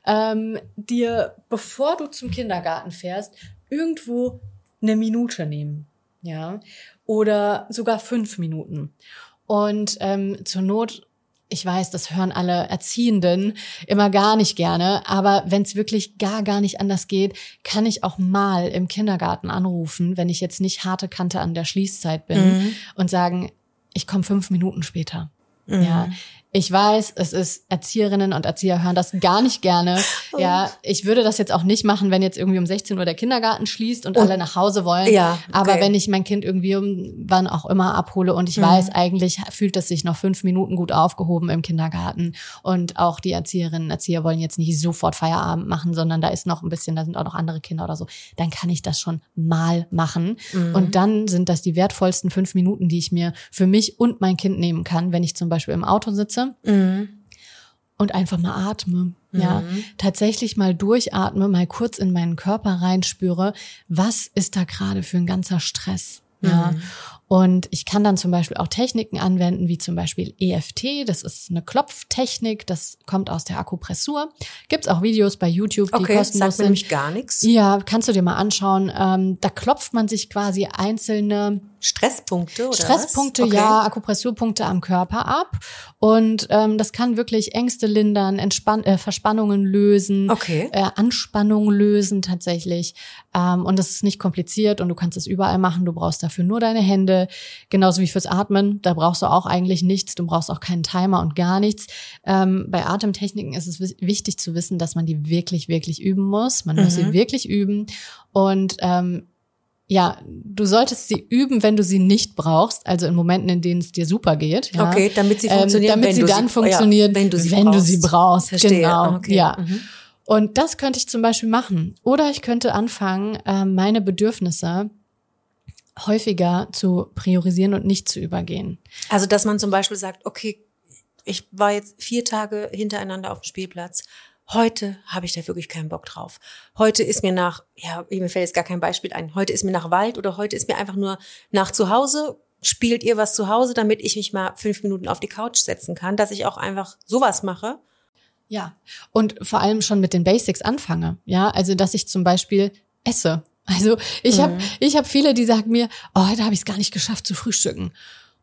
ähm, dir, bevor du zum Kindergarten fährst, irgendwo eine Minute nehmen. Ja. Oder sogar fünf Minuten. Und ähm, zur Not ich weiß, das hören alle Erziehenden immer gar nicht gerne, aber wenn es wirklich gar, gar nicht anders geht, kann ich auch mal im Kindergarten anrufen, wenn ich jetzt nicht harte Kante an der Schließzeit bin mhm. und sagen, ich komme fünf Minuten später. Mhm. Ja, ich weiß, es ist Erzieherinnen und Erzieher hören das gar nicht gerne. Ja, ich würde das jetzt auch nicht machen, wenn jetzt irgendwie um 16 Uhr der Kindergarten schließt und, und alle nach Hause wollen. Ja, okay. Aber wenn ich mein Kind irgendwie um wann auch immer abhole und ich mhm. weiß, eigentlich fühlt es sich noch fünf Minuten gut aufgehoben im Kindergarten und auch die Erzieherinnen und Erzieher wollen jetzt nicht sofort Feierabend machen, sondern da ist noch ein bisschen, da sind auch noch andere Kinder oder so, dann kann ich das schon mal machen. Mhm. Und dann sind das die wertvollsten fünf Minuten, die ich mir für mich und mein Kind nehmen kann, wenn ich zum Beispiel im Auto sitze Mhm. Und einfach mal atme. Mhm. Ja, tatsächlich mal durchatme, mal kurz in meinen Körper reinspüre, was ist da gerade für ein ganzer Stress? Ja. Mhm. Und ich kann dann zum Beispiel auch Techniken anwenden, wie zum Beispiel EFT. Das ist eine Klopftechnik, das kommt aus der Akupressur. Gibt's auch Videos bei YouTube, die okay, kostenlos sagt nämlich gar nichts. Ja, kannst du dir mal anschauen. Ähm, da klopft man sich quasi einzelne Stresspunkte oder Stresspunkte, okay. ja, Akupressurpunkte am Körper ab. Und ähm, das kann wirklich Ängste lindern, Entspann äh, Verspannungen lösen, okay. äh, Anspannung lösen tatsächlich. Ähm, und das ist nicht kompliziert und du kannst es überall machen. Du brauchst dafür nur deine Hände, genauso wie fürs Atmen. Da brauchst du auch eigentlich nichts. Du brauchst auch keinen Timer und gar nichts. Ähm, bei Atemtechniken ist es wichtig zu wissen, dass man die wirklich, wirklich üben muss. Man mhm. muss sie mhm. wirklich üben. Und ähm, ja, du solltest sie üben, wenn du sie nicht brauchst, also in Momenten, in denen es dir super geht. Ja. Okay, damit sie funktionieren. Ähm, damit sie dann sie, funktionieren, ja, wenn, du sie, wenn brauchst. du sie brauchst. Verstehe. Genau. Okay. Ja. Mhm. Und das könnte ich zum Beispiel machen. Oder ich könnte anfangen, äh, meine Bedürfnisse häufiger zu priorisieren und nicht zu übergehen. Also, dass man zum Beispiel sagt, okay, ich war jetzt vier Tage hintereinander auf dem Spielplatz heute habe ich da wirklich keinen Bock drauf. Heute ist mir nach, ja, mir fällt jetzt gar kein Beispiel ein, heute ist mir nach Wald oder heute ist mir einfach nur nach zu Hause. Spielt ihr was zu Hause, damit ich mich mal fünf Minuten auf die Couch setzen kann, dass ich auch einfach sowas mache? Ja, und vor allem schon mit den Basics anfange. Ja, also dass ich zum Beispiel esse. Also ich mhm. habe ich hab viele, die sagen mir, oh, heute habe ich es gar nicht geschafft zu frühstücken.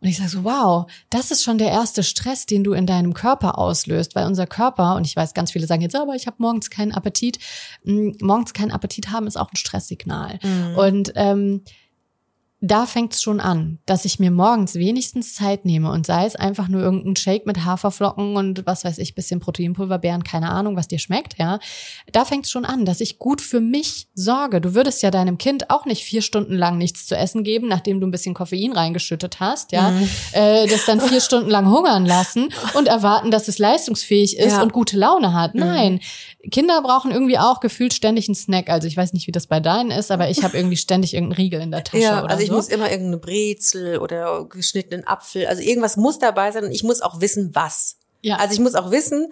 Und ich sage so, wow, das ist schon der erste Stress, den du in deinem Körper auslöst, weil unser Körper, und ich weiß, ganz viele sagen jetzt, aber ich habe morgens keinen Appetit. Morgens keinen Appetit haben ist auch ein Stresssignal. Mhm. Und ähm, da fängt's schon an, dass ich mir morgens wenigstens Zeit nehme und sei es einfach nur irgendein Shake mit Haferflocken und was weiß ich, bisschen Proteinpulver, Beeren, keine Ahnung, was dir schmeckt, ja. Da fängt's schon an, dass ich gut für mich sorge. Du würdest ja deinem Kind auch nicht vier Stunden lang nichts zu essen geben, nachdem du ein bisschen Koffein reingeschüttet hast, ja. Mhm. Äh, das dann vier Stunden lang hungern lassen und erwarten, dass es leistungsfähig ist ja. und gute Laune hat. Mhm. Nein. Kinder brauchen irgendwie auch gefühlt ständig einen Snack. Also ich weiß nicht, wie das bei deinen ist, aber ich habe irgendwie ständig irgendeinen Riegel in der Tasche. Ja, oder also ich muss immer irgendeine Brezel oder geschnittenen Apfel. Also irgendwas muss dabei sein und ich muss auch wissen, was. Ja. Also ich muss auch wissen,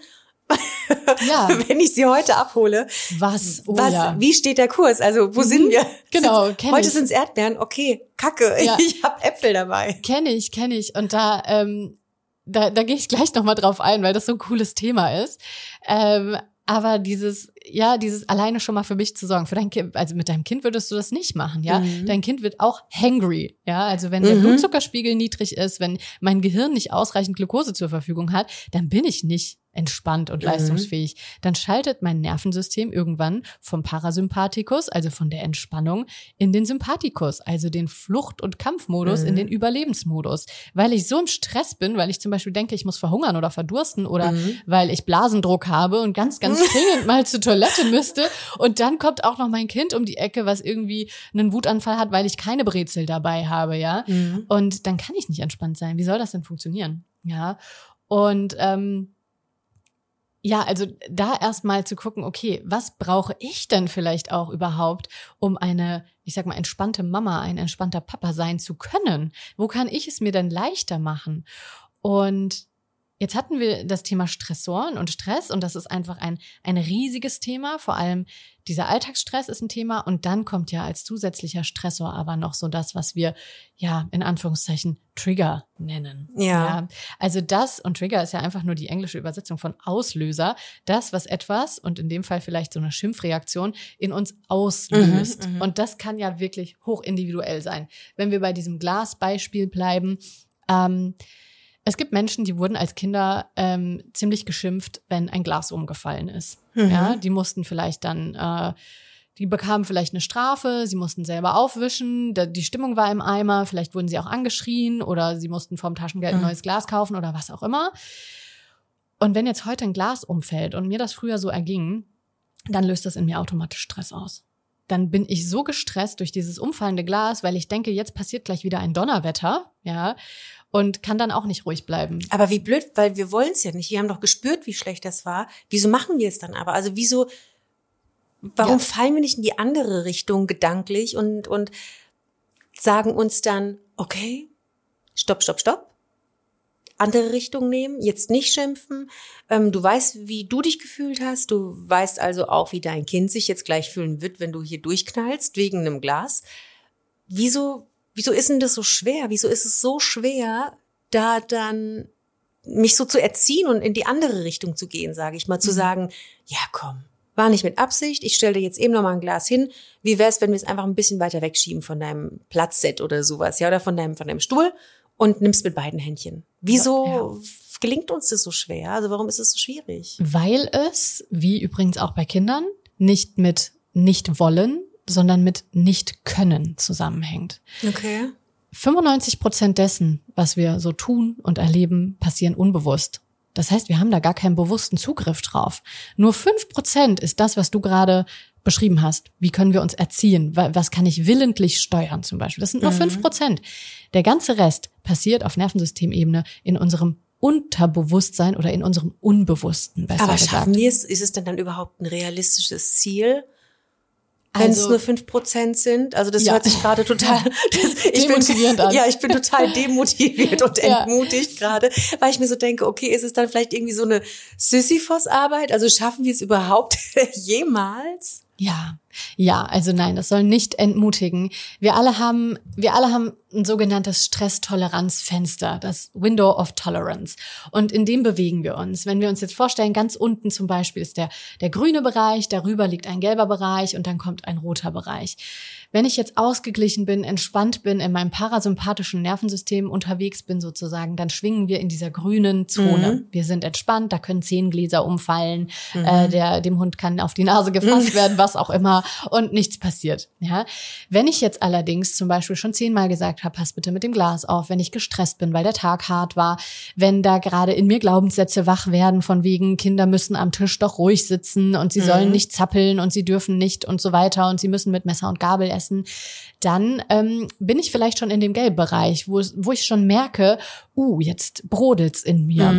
Ja. wenn ich sie heute abhole. Was? Oh, was, ja. wie steht der Kurs? Also, wo sind wir? Genau, Sind- kenn Heute sind es Erdbeeren, okay, Kacke, Ja. ich habe Äpfel dabei. Kenne ich, kenne ich. Und da, ähm, da, da gehe ich gleich nochmal drauf ein, weil das so ein cooles Thema ist. Ähm, aber dieses, ja, dieses alleine schon mal für mich zu sorgen. Für dein Kind, also mit deinem Kind würdest du das nicht machen, ja. Mhm. Dein Kind wird auch hangry, ja. Also wenn der Mhm. Blutzuckerspiegel niedrig ist, wenn mein Gehirn nicht ausreichend Glucose zur Verfügung hat, dann bin ich nicht entspannt und Mhm. leistungsfähig. Dann schaltet mein Nervensystem irgendwann vom Parasympathikus, also von der Entspannung, in den Sympathikus, also den Flucht- und Kampfmodus, Mhm. in den Überlebensmodus. Weil ich so im Stress bin, weil ich zum Beispiel denke, ich muss verhungern oder verdursten oder Mhm. weil ich Blasendruck habe und ganz, ganz dringend mal zur Toilette müsste. Und dann kommt auch noch mein Kind um die Ecke, was irgendwie einen Wutanfall hat, weil ich keine Brezel dabei habe, ja. Mhm. Und dann kann ich nicht entspannt sein. Wie soll das denn funktionieren? Ja. Und ähm, ja, also da erstmal zu gucken, okay, was brauche ich denn vielleicht auch überhaupt, um eine, ich sag mal, entspannte Mama, ein entspannter Papa sein zu können? Wo kann ich es mir denn leichter machen? Und jetzt hatten wir das Thema Stressoren und Stress und das ist einfach ein, ein riesiges Thema. Vor allem dieser Alltagsstress ist ein Thema und dann kommt ja als zusätzlicher Stressor aber noch so das, was wir ja in Anführungszeichen Trigger nennen. Ja. Also das und Trigger ist ja einfach nur die englische Übersetzung von Auslöser. Das, was etwas und in dem Fall vielleicht so eine Schimpfreaktion in uns auslöst. Mhm, mhm. und das kann ja wirklich hoch individuell sein. Wenn wir bei diesem Glasbeispiel bleiben, ähm, es gibt Menschen, die wurden als Kinder ähm, ziemlich geschimpft, wenn ein Glas umgefallen ist. Mhm. Ja, die mussten vielleicht dann, äh, die bekamen vielleicht eine Strafe, sie mussten selber aufwischen, da, die Stimmung war im Eimer, vielleicht wurden sie auch angeschrien oder sie mussten vom Taschengeld ein Mhm. neues Glas kaufen oder was auch immer. Und wenn jetzt heute ein Glas umfällt und mir das früher so erging, dann löst das in mir automatisch Stress aus. Dann bin ich so gestresst durch dieses umfallende Glas, weil ich denke, jetzt passiert gleich wieder ein Donnerwetter, ja, und kann dann auch nicht ruhig bleiben. Aber wie blöd, weil wir wollen es ja nicht. Wir haben doch gespürt, wie schlecht das war. Wieso machen wir es dann aber? Also wieso, warum Ja. fallen wir nicht in die andere Richtung gedanklich und, und sagen uns dann, okay, stopp, stopp, stopp. Andere Richtung nehmen, jetzt nicht schimpfen. Ähm, du weißt, wie du dich gefühlt hast. Du weißt also auch, wie dein Kind sich jetzt gleich fühlen wird, wenn du hier durchknallst wegen einem Glas. Wieso, wieso ist denn das so schwer? Wieso ist es so schwer, da dann mich so zu erziehen und in die andere Richtung zu gehen, sage ich mal, zu sagen, ja komm, war nicht mit Absicht, ich stelle dir jetzt eben noch mal ein Glas hin. Wie wär's, wenn wir es einfach ein bisschen weiter wegschieben von deinem Platzset oder sowas, ja, oder von deinem, von deinem Stuhl und nimmst mit beiden Händchen. Wieso gelingt uns das so schwer? Also warum ist es so schwierig? Weil es, wie übrigens auch bei Kindern, nicht mit nicht wollen, sondern mit nicht können zusammenhängt. Okay. 95 Prozent dessen, was wir so tun und erleben, passieren unbewusst. Das heißt, wir haben da gar keinen bewussten Zugriff drauf. Nur fünf Prozent ist das, was du gerade beschrieben hast. Wie können wir uns erziehen? Wa- Was kann ich willentlich steuern zum Beispiel? Das sind nur fünf Prozent. Der ganze Rest passiert auf Nervensystemebene in unserem Unterbewusstsein oder in unserem Unbewussten, besser Aber gesagt. schaffen wir es? Ist es denn dann überhaupt ein realistisches Ziel? Wenn es Also- nur fünf Prozent sind, also das Ja. hört sich gerade total das, ich Demotivierend bin, an. Ja, ich bin total demotiviert und Ja. entmutigt gerade, weil ich mir so denke, okay, ist es dann vielleicht irgendwie so eine Sisyphos-Arbeit? Also schaffen wir es überhaupt jemals? Ja, ja, also nein, das soll nicht entmutigen. Wir alle haben, wir alle haben ein sogenanntes Stresstoleranzfenster, das Window of Tolerance. Und in dem bewegen wir uns. Wenn wir uns jetzt vorstellen, ganz unten zum Beispiel ist der, der grüne Bereich, darüber liegt ein gelber Bereich und dann kommt ein roter Bereich. Wenn ich jetzt ausgeglichen bin, entspannt bin, in meinem parasympathischen Nervensystem unterwegs bin sozusagen, dann schwingen wir in dieser grünen Zone. Mhm. Wir sind entspannt, da können Zehengläser umfallen, äh, der, dem Hund kann auf die Nase gefasst werden, was auch immer und nichts passiert. Ja, wenn ich jetzt allerdings zum Beispiel schon zehnmal gesagt habe, pass bitte mit dem Glas auf, wenn ich gestresst bin, weil der Tag hart war, wenn da gerade in mir Glaubenssätze wach werden von wegen Kinder müssen am Tisch doch ruhig sitzen und sie sollen nicht zappeln und sie dürfen nicht und so weiter und sie müssen mit Messer und Gabel essen, dann ähm, bin ich vielleicht schon in dem Gelbbereich, wo, wo ich schon merke, uh, jetzt brodelt's in mir.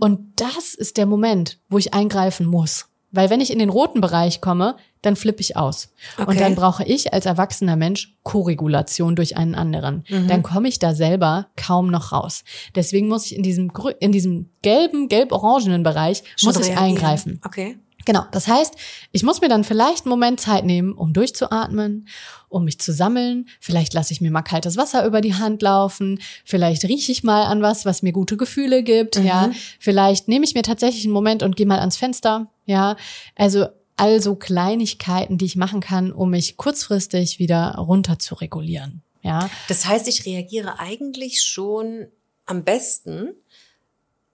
Und das ist der Moment, wo ich eingreifen muss. Weil wenn ich in den roten Bereich komme, dann flippe ich aus. Okay. Und dann brauche ich als erwachsener Mensch Koregulation durch einen anderen. Mhm. Dann komme ich da selber kaum noch raus. Deswegen muss ich in diesem, in diesem gelben, gelb-orangenen Bereich, Schon muss ich reagieren. eingreifen. Okay. Genau, das heißt, ich muss mir dann vielleicht einen Moment Zeit nehmen, um durchzuatmen, um mich zu sammeln. Vielleicht lasse ich mir mal kaltes Wasser über die Hand laufen. Vielleicht rieche ich mal an was, was mir gute Gefühle gibt. Ja, vielleicht nehme ich mir tatsächlich einen Moment und gehe mal ans Fenster. Ja, also also Kleinigkeiten, die ich machen kann, um mich kurzfristig wieder runter zu regulieren. Ja, Das heißt, ich reagiere eigentlich schon am besten,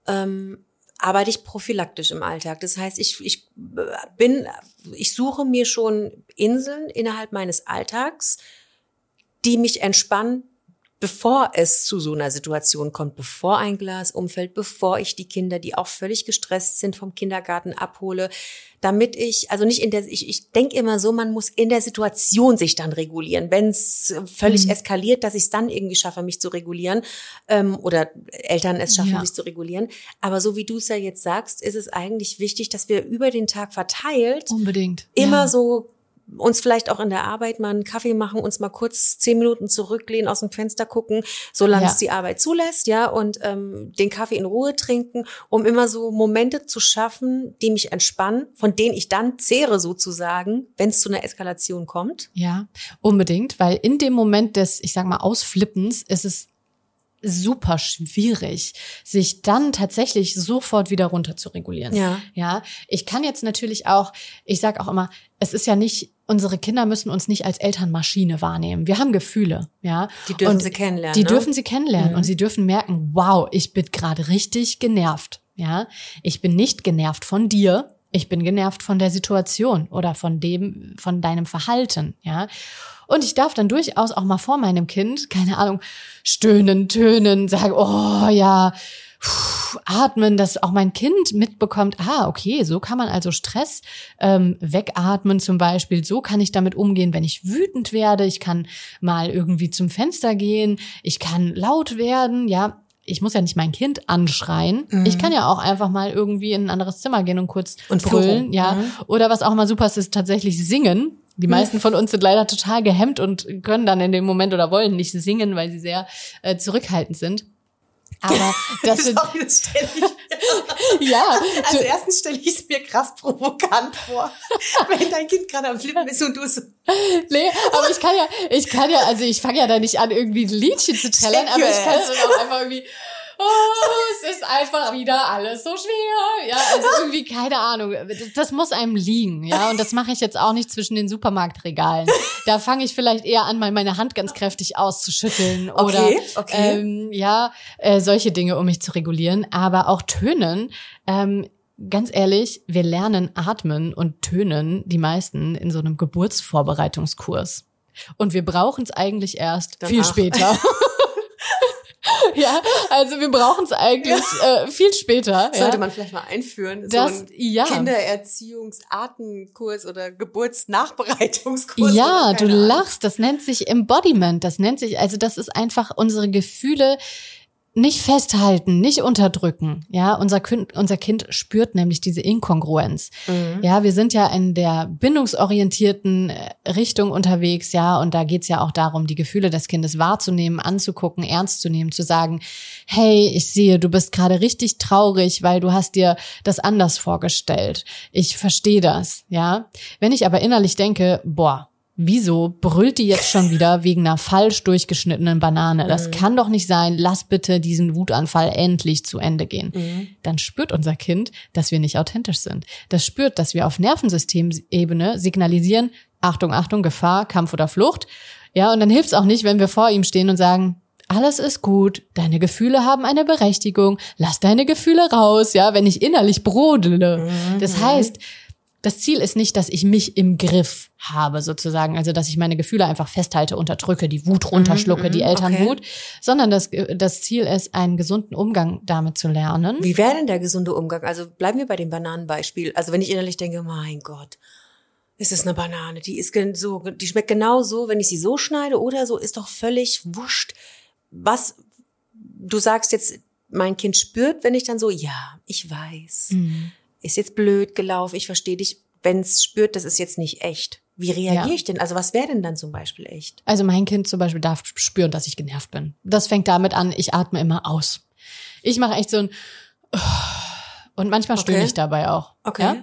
ähm, arbeite ich prophylaktisch im Alltag. Das heißt, ich, ich bin, ich suche mir schon Inseln innerhalb meines Alltags, die mich entspannen, bevor es zu so einer Situation kommt, bevor ein Glas umfällt, bevor ich die Kinder, die auch völlig gestresst sind, vom Kindergarten abhole, damit ich, also nicht in der, ich, ich denke immer so, man muss in der Situation sich dann regulieren. Wenn es völlig eskaliert, dass ich es dann irgendwie schaffe, mich zu regulieren, ähm, oder Eltern es schaffen, Ja. sich zu regulieren. Aber so wie du es ja jetzt sagst, ist es eigentlich wichtig, dass wir über den Tag verteilt unbedingt. immer ja. so uns vielleicht auch in der Arbeit mal einen Kaffee machen, uns mal kurz zehn Minuten zurücklehnen, aus dem Fenster gucken, solange Ja. es die Arbeit zulässt, ja, und ähm, den Kaffee in Ruhe trinken, um immer so Momente zu schaffen, die mich entspannen, von denen ich dann zehre sozusagen, wenn es zu einer Eskalation kommt. Ja, unbedingt, weil in dem Moment des, ich sag mal, Ausflippens ist es super schwierig, sich dann tatsächlich sofort wieder runter zu regulieren. Ja. Ja, ich kann jetzt natürlich auch, ich sag auch immer, es ist ja nicht, unsere Kinder müssen uns nicht als Elternmaschine wahrnehmen. Wir haben Gefühle, ja. Die dürfen Und sie kennenlernen, Die ne? dürfen sie kennenlernen Mhm. und sie dürfen merken, wow, ich bin gerade richtig genervt, ja. Ich bin nicht genervt von dir, ich bin genervt von der Situation oder von dem, von deinem Verhalten, ja. Und ich darf dann durchaus auch mal vor meinem Kind, keine Ahnung, stöhnen, tönen, sagen, oh ja, atmen, dass auch mein Kind mitbekommt, ah, okay, so kann man also Stress ähm, wegatmen zum Beispiel, so kann ich damit umgehen, wenn ich wütend werde, ich kann mal irgendwie zum Fenster gehen, ich kann laut werden, ja, ich muss ja nicht mein Kind anschreien. Ich kann ja auch einfach mal irgendwie in ein anderes Zimmer gehen und kurz Und brüllen, ja. Mhm. Oder was auch immer super ist, ist tatsächlich singen. Die meisten von uns sind leider total gehemmt und können dann in dem Moment oder wollen nicht singen, weil sie sehr äh, zurückhaltend sind. Aber das sind, Sorry, das stelle ich ja, Als erstens stelle ich es mir krass provokant vor, wenn dein Kind gerade am Flippen ist und du so, nee, aber ich kann ja, ich kann ja, also ich fange ja da nicht an, irgendwie ein Liedchen zu trällern, aber ich kann dann auch einfach irgendwie, es ist einfach wieder alles so schwer. Ja, also irgendwie, keine Ahnung. Das muss einem liegen, ja. Und das mache ich jetzt auch nicht zwischen den Supermarktregalen. Da fange ich vielleicht eher an, mal meine Hand ganz kräftig auszuschütteln oder Okay, okay. Ähm, ja, äh, solche Dinge, um mich zu regulieren. Aber auch Tönen. Ähm, Ganz ehrlich, wir lernen atmen und tönen die meisten in so einem Geburtsvorbereitungskurs. Und wir brauchen es eigentlich erst Danach. viel später. ja, also wir brauchen es eigentlich äh, viel später. sollte ja. man vielleicht mal einführen, Das- so ein ja. Kindererziehungsartenkurs oder Geburtsnachbereitungskurs. Ja, du lachst. Das nennt sich Embodiment. Das nennt sich, also das ist einfach unsere Gefühle nicht festhalten, nicht unterdrücken. Ja, unser Kind, unser Kind spürt nämlich diese Inkongruenz. Mhm. Ja, wir sind ja in der bindungsorientierten äh, Richtung unterwegs, ja, und da geht's ja auch darum, die Gefühle des Kindes wahrzunehmen, anzugucken, ernst zu nehmen, zu sagen, hey, ich sehe, du bist gerade richtig traurig, weil du hast dir das anders vorgestellt. Ich verstehe das, ja. Wenn ich aber innerlich denke, boah, Wieso brüllt die jetzt schon wieder wegen einer falsch durchgeschnittenen Banane? Das kann doch nicht sein. Lass bitte diesen Wutanfall endlich zu Ende gehen. Dann spürt unser Kind, dass wir nicht authentisch sind. Das spürt, dass wir auf Nervensystemebene signalisieren, Achtung, Achtung, Gefahr, Kampf oder Flucht. Ja, und dann hilft's auch nicht, wenn wir vor ihm stehen und sagen, alles ist gut, deine Gefühle haben eine Berechtigung, lass deine Gefühle raus, ja, wenn ich innerlich brodele. Das heißt, das Ziel ist nicht, dass ich mich im Griff habe, sozusagen, also dass ich meine Gefühle einfach festhalte, unterdrücke, die Wut runterschlucke, die Elternwut, sondern das, das Ziel ist, einen gesunden Umgang damit zu lernen. Wie wäre denn der gesunde Umgang? Also bleiben wir bei dem Bananenbeispiel. Also wenn ich innerlich denke, mein Gott, ist es eine Banane, die ist so, die schmeckt genau so, wenn ich sie so schneide oder so, ist doch völlig wurscht. Was, du sagst jetzt, mein Kind spürt, wenn ich dann so, ja, ich weiß. Mhm. Ist jetzt blöd gelaufen, ich verstehe dich, wenn es spürt, das ist jetzt nicht echt. Wie reagiere Ja. ich denn? Also was wäre denn dann zum Beispiel echt? Also mein Kind zum Beispiel darf spüren, dass ich genervt bin. Das fängt damit an, ich atme immer aus. Ich mache echt so ein und manchmal stöhne Okay. ich dabei auch. Okay. Ja?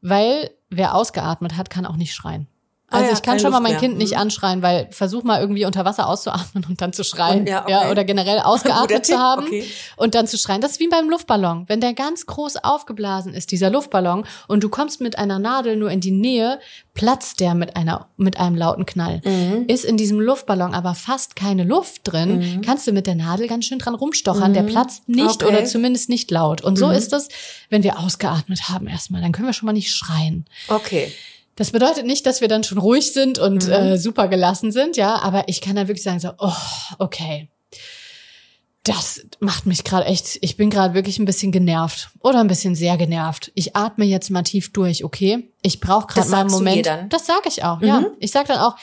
Weil wer ausgeatmet hat, kann auch nicht schreien. Ah Also ja, ich kann schon mal mein mehr. Kind nicht Mhm. anschreien, weil versuch mal irgendwie unter Wasser auszuatmen und dann zu schreien. Und- ja, ja, okay. oder generell ausgeatmet zu haben okay. und dann zu schreien. Das ist wie beim Luftballon. Wenn der ganz groß aufgeblasen ist, dieser Luftballon, und du kommst mit einer Nadel nur in die Nähe, platzt der mit einer, mit einem lauten Knall. Mhm. Ist in diesem Luftballon aber fast keine Luft drin, kannst du mit der Nadel ganz schön dran rumstochern. Der platzt nicht Mhm. Okay. Mhm. oder zumindest nicht laut. Und so ist es, wenn wir ausgeatmet haben erstmal. Dann können wir schon mal nicht schreien. Okay. Das bedeutet nicht, dass wir dann schon ruhig sind und Mhm. äh, super gelassen sind, ja, aber ich kann dann wirklich sagen so, oh, okay. Das macht mich gerade echt, ich bin gerade wirklich ein bisschen genervt oder ein bisschen sehr genervt. Ich atme jetzt mal tief durch, okay? Ich brauche gerade mal einen Moment. Das sage ich auch, ja. Ich sage dann auch,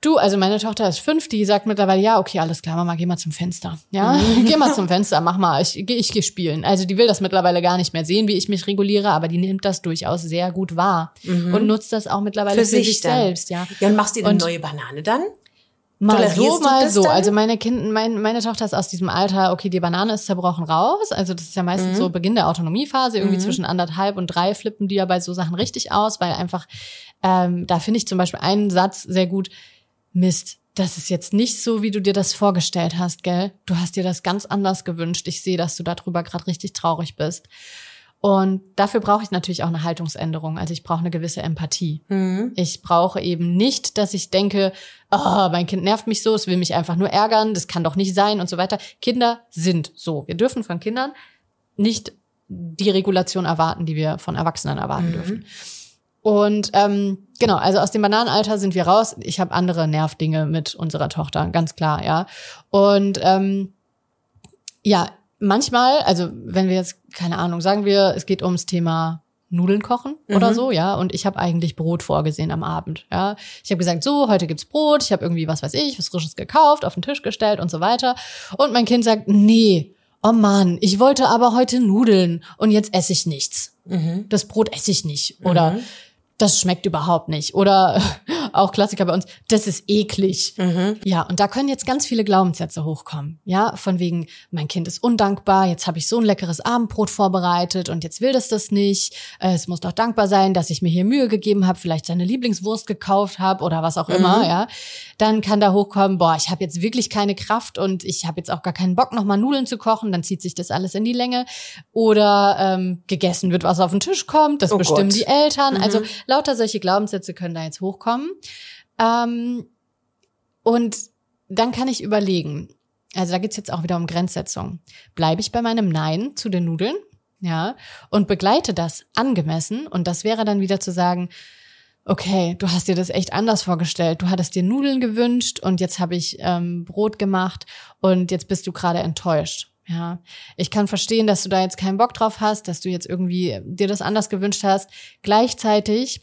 du, also meine Tochter ist fünf, die sagt mittlerweile, ja, okay, alles klar, Mama, geh mal zum Fenster. Ja, geh mal zum Fenster, mach mal, ich, geh- ich gehe spielen. Also die will das mittlerweile gar nicht mehr sehen, wie ich mich reguliere, aber die nimmt das durchaus sehr gut wahr und nutzt das auch mittlerweile für, sich, dann. selbst, ja. Ja, und machst du dir eine neue Banane dann? Mal so, mal so. dann? Also meine Kind, mein, meine Tochter ist aus diesem Alter, okay, die Banane ist zerbrochen raus. Also das ist ja meistens Mhm. so Beginn der Autonomiephase. Irgendwie zwischen anderthalb und drei flippen die ja bei so Sachen richtig aus, weil einfach, ähm, da finde ich zum Beispiel einen Satz sehr gut. Mist, das ist jetzt nicht so, wie du dir das vorgestellt hast, gell? Du hast dir das ganz anders gewünscht. Ich sehe, dass du darüber gerade richtig traurig bist. Und dafür brauche ich natürlich auch eine Haltungsänderung. Also ich brauche eine gewisse Empathie. Mhm. Ich brauche eben nicht, dass ich denke, oh, mein Kind nervt mich so, es will mich einfach nur ärgern, das kann doch nicht sein und so weiter. Kinder sind so. Wir dürfen von Kindern nicht die Regulation erwarten, die wir von Erwachsenen erwarten dürfen. Und ähm, genau, also aus dem Bananenalter sind wir raus. Ich habe andere Nervdinge mit unserer Tochter, ganz klar, ja. Und ähm, ja, manchmal, also wenn wir jetzt, keine Ahnung, sagen wir, es geht ums Thema Nudeln kochen oder so, ja, und ich habe eigentlich Brot vorgesehen am Abend, ja. Ich habe gesagt, so, heute gibt's Brot, ich habe irgendwie was weiß ich, was frisches gekauft, auf den Tisch gestellt und so weiter. Und mein Kind sagt, nee, oh Mann, ich wollte aber heute Nudeln und jetzt esse ich nichts. Das Brot esse ich nicht oder das schmeckt überhaupt nicht. Oder auch Klassiker bei uns, das ist eklig. Ja, und da können jetzt ganz viele Glaubenssätze hochkommen. Ja, von wegen, mein Kind ist undankbar, jetzt habe ich so ein leckeres Abendbrot vorbereitet und jetzt will das das nicht. Äh, Es muss doch dankbar sein, dass ich mir hier Mühe gegeben habe, vielleicht seine Lieblingswurst gekauft habe oder was auch immer, ja. Dann kann da hochkommen, boah, ich habe jetzt wirklich keine Kraft und ich habe jetzt auch gar keinen Bock, nochmal Nudeln zu kochen, dann zieht sich das alles in die Länge. Oder ähm, gegessen wird, was auf den Tisch kommt, das Oh bestimmen Gott. die Eltern. Also lauter solche Glaubenssätze können da jetzt hochkommen. Ähm, und dann kann ich überlegen, also da geht's jetzt auch wieder um Grenzsetzung. Bleibe ich bei meinem Nein zu den Nudeln? Ja, und begleite das angemessen. Und das wäre dann wieder zu sagen, okay, du hast dir das echt anders vorgestellt. Du hattest dir Nudeln gewünscht und jetzt habe ich ähm, Brot gemacht und jetzt bist du gerade enttäuscht. Ja, ich kann verstehen, dass du da jetzt keinen Bock drauf hast, dass du jetzt irgendwie dir das anders gewünscht hast. Gleichzeitig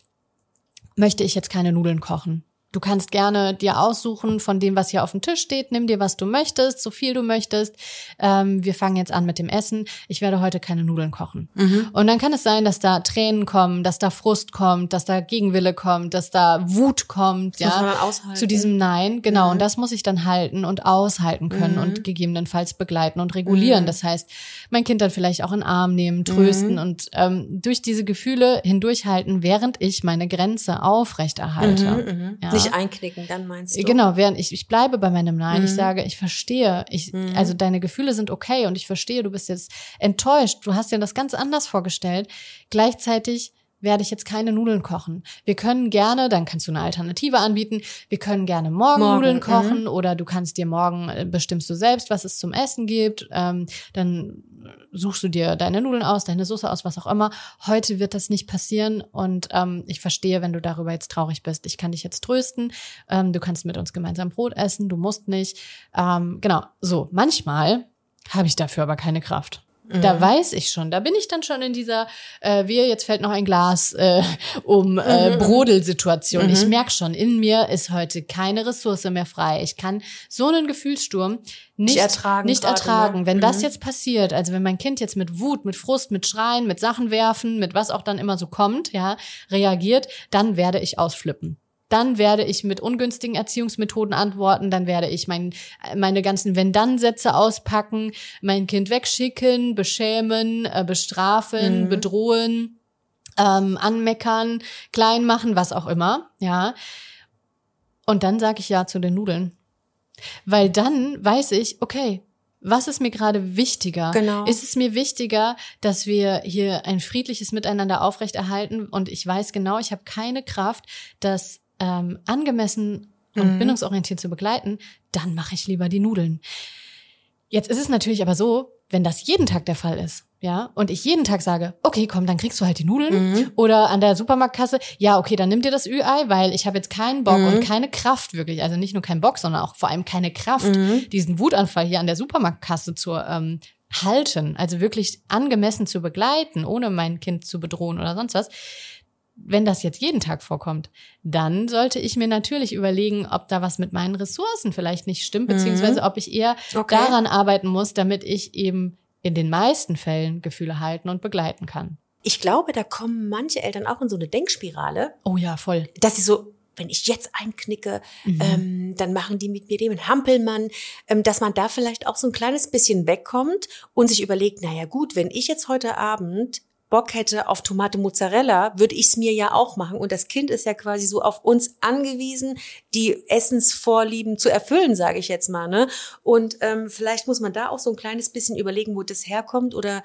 möchte ich jetzt keine Nudeln kochen. Du kannst gerne dir aussuchen von dem, was hier auf dem Tisch steht. Nimm dir, was du möchtest, so viel du möchtest. Ähm, wir fangen jetzt an mit dem Essen. Ich werde heute keine Nudeln kochen. Und dann kann es sein, dass da Tränen kommen, dass da Frust kommt, dass da Gegenwille kommt, dass da Wut kommt, muss man ja, zu diesem Nein. Genau. Und das muss ich dann halten und aushalten können Mhm. und gegebenenfalls begleiten und regulieren. Das heißt, mein Kind dann vielleicht auch in den Arm nehmen, trösten Mhm. und ähm, durch diese Gefühle hindurchhalten, während ich meine Grenze aufrechterhalte. Ja. Nicht einknicken, dann meinst du? Genau, während ich, ich bleibe bei meinem Nein. Mhm. Ich sage, ich verstehe. Ich, Also deine Gefühle sind okay und ich verstehe, du bist jetzt enttäuscht. Du hast dir das ganz anders vorgestellt. Gleichzeitig werde ich jetzt keine Nudeln kochen. Wir können gerne, dann kannst du eine Alternative anbieten. Wir können gerne morgen, Morgen, Nudeln mhm. kochen oder du kannst dir morgen äh, bestimmst du selbst, was es zum Essen gibt. Ähm, dann suchst du dir deine Nudeln aus, deine Soße aus, was auch immer. Heute wird das nicht passieren und ähm, ich verstehe, wenn du darüber jetzt traurig bist. Ich kann dich jetzt trösten. Ähm, du kannst mit uns gemeinsam Brot essen. Du musst nicht. Ähm, genau. So. Manchmal habe ich dafür aber keine Kraft. Da weiß ich schon, da bin ich dann schon in dieser, äh, wir, jetzt fällt noch ein Glas äh, um äh, Brodelsituation. Ich merke schon, in mir ist heute keine Ressource mehr frei. Ich kann so einen Gefühlssturm nicht, ertragen Nicht gerade, ertragen. ne? Wenn das jetzt passiert, also wenn mein Kind jetzt mit Wut, mit Frust, mit Schreien, mit Sachen werfen, mit was auch dann immer so kommt, ja, reagiert, dann werde ich ausflippen dann werde ich mit ungünstigen Erziehungsmethoden antworten, dann werde ich mein, meine ganzen Wenn-Dann-Sätze auspacken, mein Kind wegschicken, beschämen, äh, bestrafen, bedrohen, ähm, anmeckern, klein machen, was auch immer, ja. Und dann sage ich ja zu den Nudeln. Weil dann weiß ich, okay, was ist mir gerade wichtiger? Genau. Ist es mir wichtiger, dass wir hier ein friedliches Miteinander aufrechterhalten und ich weiß genau, ich habe keine Kraft, das ähm, angemessen und bindungsorientiert zu begleiten, dann mache ich lieber die Nudeln. Jetzt ist es natürlich aber so, wenn das jeden Tag der Fall ist, ja, und ich jeden Tag sage, okay, komm, dann kriegst du halt die Nudeln oder an der Supermarktkasse, ja, okay, dann nimm dir das Ü-Ei, weil ich habe jetzt keinen Bock und keine Kraft wirklich, also nicht nur keinen Bock, sondern auch vor allem keine Kraft, diesen Wutanfall hier an der Supermarktkasse zu ähm, halten, also wirklich angemessen zu begleiten, ohne mein Kind zu bedrohen oder sonst was. Wenn das jetzt jeden Tag vorkommt, dann sollte ich mir natürlich überlegen, ob da was mit meinen Ressourcen vielleicht nicht stimmt, beziehungsweise ob ich eher Okay. daran arbeiten muss, damit ich eben in den meisten Fällen Gefühle halten und begleiten kann. Ich glaube, da kommen manche Eltern auch in so eine Denkspirale, Oh ja, voll. dass sie so, wenn ich jetzt einknicke, ähm, dann machen die mit mir den Hampelmann, ähm, dass man da vielleicht auch so ein kleines bisschen wegkommt und sich überlegt, naja gut, wenn ich jetzt heute Abend Bock hätte auf Tomate Mozzarella, würde ich es mir ja auch machen. Und das Kind ist ja quasi so auf uns angewiesen, die Essensvorlieben zu erfüllen, sage ich jetzt mal. Ne? Und ähm, vielleicht muss man da auch so ein kleines bisschen überlegen, wo das herkommt oder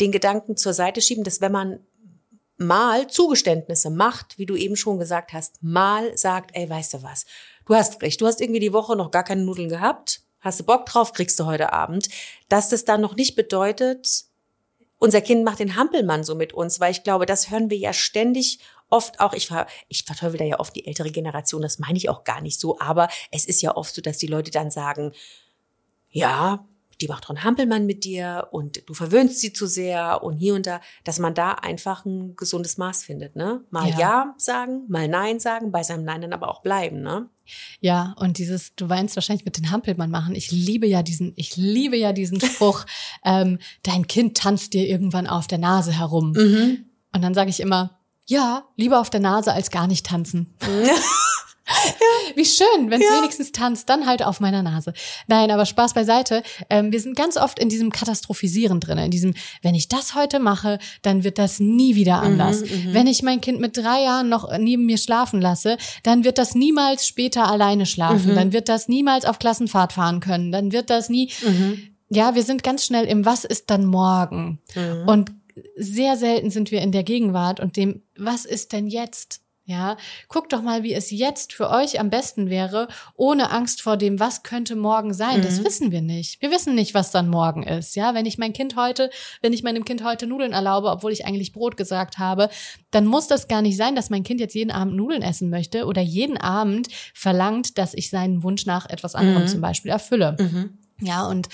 den Gedanken zur Seite schieben, dass wenn man mal Zugeständnisse macht, wie du eben schon gesagt hast, mal sagt, ey, weißt du was, du hast recht, du hast irgendwie die Woche noch gar keine Nudeln gehabt, hast du Bock drauf, kriegst du heute Abend, dass das dann noch nicht bedeutet, unser Kind macht den Hampelmann so mit uns, weil ich glaube, das hören wir ja ständig oft auch, ich, ver, ich verteufel da ja oft die ältere Generation, das meine ich auch gar nicht so, aber es ist ja oft so, dass die Leute dann sagen, ja, die macht einen Hampelmann mit dir und du verwöhnst sie zu sehr und hier und da, dass man da einfach ein gesundes Maß findet, ne? Mal ja, Ja. sagen, mal nein sagen, bei seinem Nein dann aber auch bleiben, ne? Ja, und dieses, du weinst wahrscheinlich mit den Hampelmann machen. Ich liebe ja diesen, ich liebe ja diesen Spruch, ähm, dein Kind tanzt dir irgendwann auf der Nase herum. Und dann sage ich immer, ja, lieber auf der Nase als gar nicht tanzen. Wie schön, wenn es wenigstens tanzt, dann halt auf meiner Nase. Nein, aber Spaß beiseite. Ähm, wir sind ganz oft in diesem Katastrophisieren drin, in diesem, wenn ich das heute mache, dann wird das nie wieder anders. wenn ich mein Kind mit drei Jahren noch neben mir schlafen lasse, dann wird das niemals später alleine schlafen. Dann wird das niemals auf Klassenfahrt fahren können. Dann wird das nie. Ja, wir sind ganz schnell im Was ist dann morgen? Und sehr selten sind wir in der Gegenwart und dem Was ist denn jetzt? Ja, guckt doch mal, wie es jetzt für euch am besten wäre, ohne Angst vor dem, was könnte morgen sein. Das wissen wir nicht. Wir wissen nicht, was dann morgen ist. Ja, wenn ich mein Kind heute, wenn ich meinem Kind heute Nudeln erlaube, obwohl ich eigentlich Brot gesagt habe, dann muss das gar nicht sein, dass mein Kind jetzt jeden Abend Nudeln essen möchte oder jeden Abend verlangt, dass ich seinen Wunsch nach etwas anderem zum Beispiel erfülle. Ja, und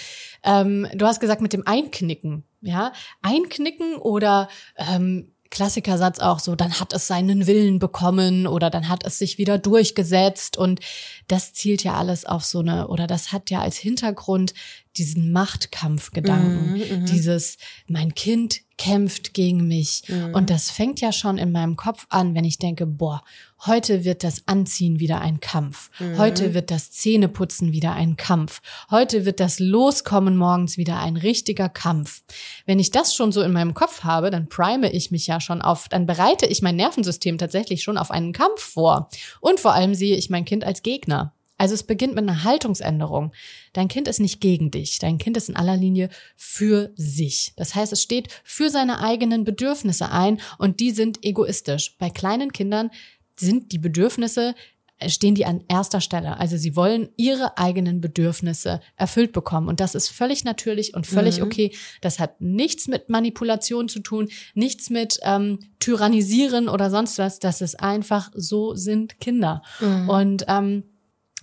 ähm, du hast gesagt mit dem Einknicken, ja, Einknicken oder ähm, Klassikersatz auch so, dann hat es seinen Willen bekommen oder dann hat es sich wieder durchgesetzt und das zielt ja alles auf so eine oder das hat ja als Hintergrund diesen Machtkampfgedanken, dieses mein Kind kämpft gegen mich. Und das fängt ja schon in meinem Kopf an, wenn ich denke, boah, heute wird das Anziehen wieder ein Kampf, heute wird das Zähneputzen wieder ein Kampf, heute wird das Loskommen morgens wieder ein richtiger Kampf. Wenn ich das schon so in meinem Kopf habe, dann prime ich mich ja schon auf, dann bereite ich mein Nervensystem tatsächlich schon auf einen Kampf vor. Und vor allem sehe ich mein Kind als Gegner. Also es beginnt mit einer Haltungsänderung. Dein Kind ist nicht gegen dich. Dein Kind ist in aller Linie für sich. Das heißt, es steht für seine eigenen Bedürfnisse ein und die sind egoistisch. Bei kleinen Kindern sind die Bedürfnisse äh, stehen die an erster Stelle. Also sie wollen ihre eigenen Bedürfnisse erfüllt bekommen. Und das ist völlig natürlich und völlig okay. Das hat nichts mit Manipulation zu tun, nichts mit ähm, Tyrannisieren oder sonst was. Das ist einfach, so sind Kinder. Und ähm,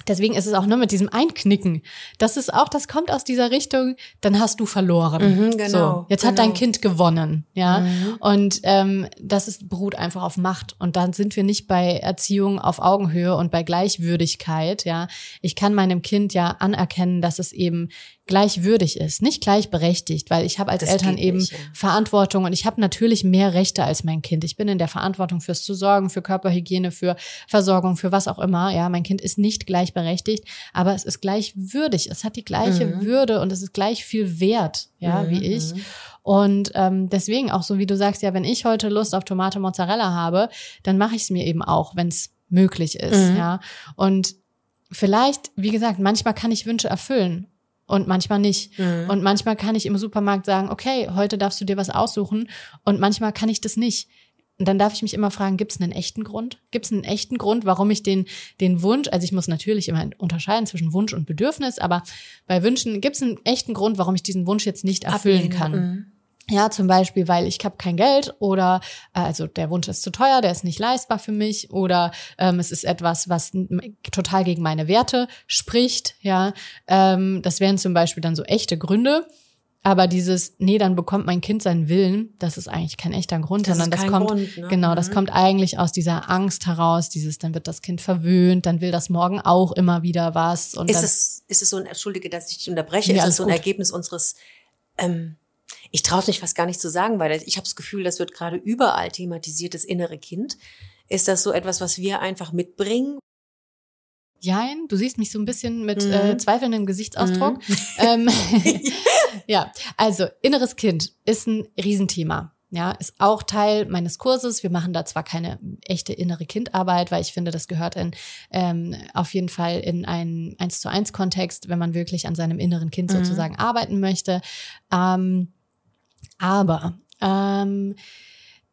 Deswegen ist es auch nur mit diesem Einknicken. Das ist auch, das kommt aus dieser Richtung, dann hast du verloren. Mhm, genau, so, jetzt hat genau. dein Kind gewonnen, ja. Mhm. Und ähm, das ist, beruht einfach auf Macht. Und dann sind wir nicht bei Erziehung auf Augenhöhe und bei Gleichwürdigkeit, ja. Ich kann meinem Kind ja anerkennen, dass es eben gleichwürdig ist, nicht gleichberechtigt, weil ich habe als Das Eltern eben nicht, ja. Verantwortung und ich habe natürlich mehr Rechte als mein Kind. Ich bin in der Verantwortung fürs zu sorgen, für Körperhygiene, für Versorgung, für was auch immer. Ja, mein Kind ist nicht gleichberechtigt, aber es ist gleichwürdig. Es hat die gleiche Mhm. Würde und es ist gleich viel wert, ja, Mhm, wie ich. mhm. Und ähm, deswegen auch so, wie du sagst, ja, wenn ich heute Lust auf Tomate Mozzarella habe, dann mache ich es mir eben auch, wenn es möglich ist, Mhm. ja. Und vielleicht, wie gesagt, manchmal kann ich Wünsche erfüllen und manchmal nicht. Mhm. Und manchmal kann ich im Supermarkt sagen, okay, heute darfst du dir was aussuchen und manchmal kann ich das nicht. Und dann darf ich mich immer fragen, gibt es einen echten Grund? Gibt es einen echten Grund, warum ich den, den Wunsch, also ich muss natürlich immer unterscheiden zwischen Wunsch und Bedürfnis, aber bei Wünschen gibt es einen echten Grund, warum ich diesen Wunsch jetzt nicht erfüllen Ablehnen, kann. mhm. Ja, zum Beispiel, weil ich habe kein Geld oder äh, also der Wunsch ist zu teuer, der ist nicht leistbar für mich oder ähm, es ist etwas, was total gegen meine Werte spricht. Ja, ähm, das wären zum Beispiel dann so echte Gründe. Aber dieses, nee, dann bekommt mein Kind seinen Willen, das ist eigentlich kein echter Grund, Das sondern das kommt, Grund, ne? genau, das Mhm. kommt eigentlich aus dieser Angst heraus, dieses, dann wird das Kind verwöhnt, dann will das morgen auch immer wieder was. Und Ist es, ist es so ein, entschuldige, dass ich dich unterbreche, Nee, ist es so ein gut. Ergebnis unseres, ähm, ich traue es mich fast gar nicht zu sagen, weil ich habe das Gefühl, das wird gerade überall thematisiert, das innere Kind. Ist das so etwas, was wir einfach mitbringen? Jein, du siehst mich so ein bisschen mit Mhm. äh, zweifelndem Gesichtsausdruck. Ähm, ja, also inneres Kind ist ein Riesenthema. Ja, ist auch Teil meines Kurses. Wir machen da zwar keine echte innere Kindarbeit, weil ich finde, das gehört in ähm, auf jeden Fall in einen eins zu eins Kontext, wenn man wirklich an seinem inneren Kind Mhm. sozusagen arbeiten möchte. Ähm, aber ähm,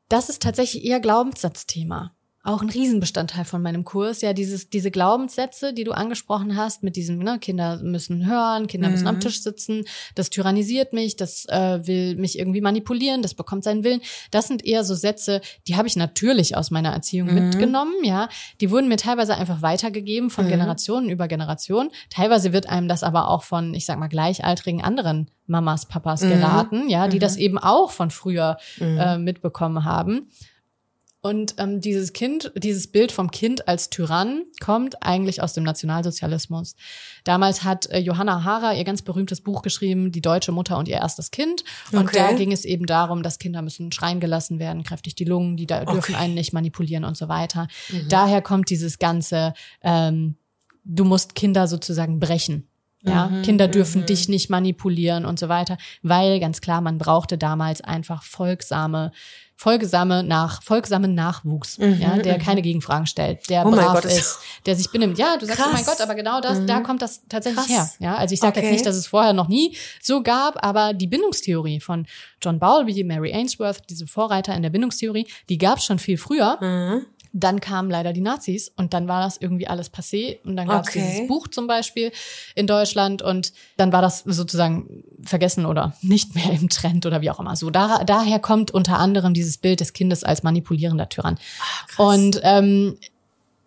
das ist tatsächlich eher Glaubenssatzthema. Auch ein Riesenbestandteil von meinem Kurs, ja, dieses, diese Glaubenssätze, die du angesprochen hast, mit diesem, ne, Kinder müssen hören, Kinder müssen am Mhm. Tisch sitzen, das tyrannisiert mich, das äh, will mich irgendwie manipulieren, das bekommt seinen Willen. Das sind eher so Sätze, die habe ich natürlich aus meiner Erziehung Mhm. mitgenommen, ja. Die wurden mir teilweise einfach weitergegeben von Mhm. Generationen über Generationen. Teilweise wird einem das aber auch von, ich sag mal, gleichaltrigen anderen Mamas, Papas Mhm. geraten, ja, die Mhm. das eben auch von früher Mhm. äh, mitbekommen haben. Und ähm, dieses Kind, dieses Bild vom Kind als Tyrann kommt eigentlich aus dem Nationalsozialismus. Damals hat äh, Johanna Hara ihr ganz berühmtes Buch geschrieben, Die deutsche Mutter und ihr erstes Kind. Und Okay. da ging es eben darum, dass Kinder müssen schreien gelassen werden, kräftig die Lungen, die da dürfen einen nicht manipulieren und so weiter. Mhm. Daher kommt dieses ganze, ähm, du musst Kinder sozusagen brechen. Ja, Mhm, Kinder dürfen mhm. dich nicht manipulieren und so weiter, weil ganz klar, man brauchte damals einfach folgsame, folgsame nach, folgsamen Nachwuchs, Mhm, ja, der mhm. keine Gegenfragen stellt, der Oh brav Gott, ist, der sich benimmt. Ja, du sagst, oh mein. Gott, aber genau das, Mhm. da kommt das tatsächlich Krass. her. Ja, also ich sage Okay. jetzt nicht, dass es vorher noch nie so gab, aber die Bindungstheorie von John Bowlby, Mary Ainsworth, diese Vorreiter in der Bindungstheorie, die gab es schon viel früher. Dann kamen leider die Nazis und dann war das irgendwie alles passé und dann gab es Okay. dieses Buch zum Beispiel in Deutschland und dann war das sozusagen vergessen oder nicht mehr im Trend oder wie auch immer. So da, daher kommt unter anderem dieses Bild des Kindes als manipulierender Tyrann. Krass. Und ähm,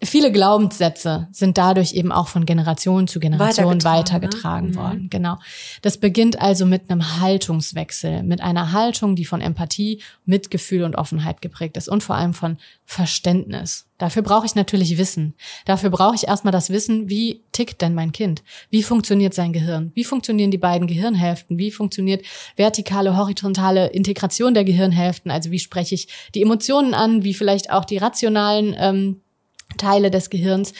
viele Glaubenssätze sind dadurch eben auch von Generation zu Generation Weitergetragen, weitergetragen, ne? worden. Genau. Das beginnt also mit einem Haltungswechsel, mit einer Haltung, die von Empathie, Mitgefühl und Offenheit geprägt ist und vor allem von Verständnis. Dafür brauche ich natürlich Wissen. Dafür brauche ich erstmal das Wissen, wie tickt denn mein Kind? Wie funktioniert sein Gehirn? Wie funktionieren die beiden Gehirnhälften? Wie funktioniert vertikale, horizontale Integration der Gehirnhälften? Also wie spreche ich die Emotionen an? Wie vielleicht auch die rationalen ähm, Teile des Gehirns.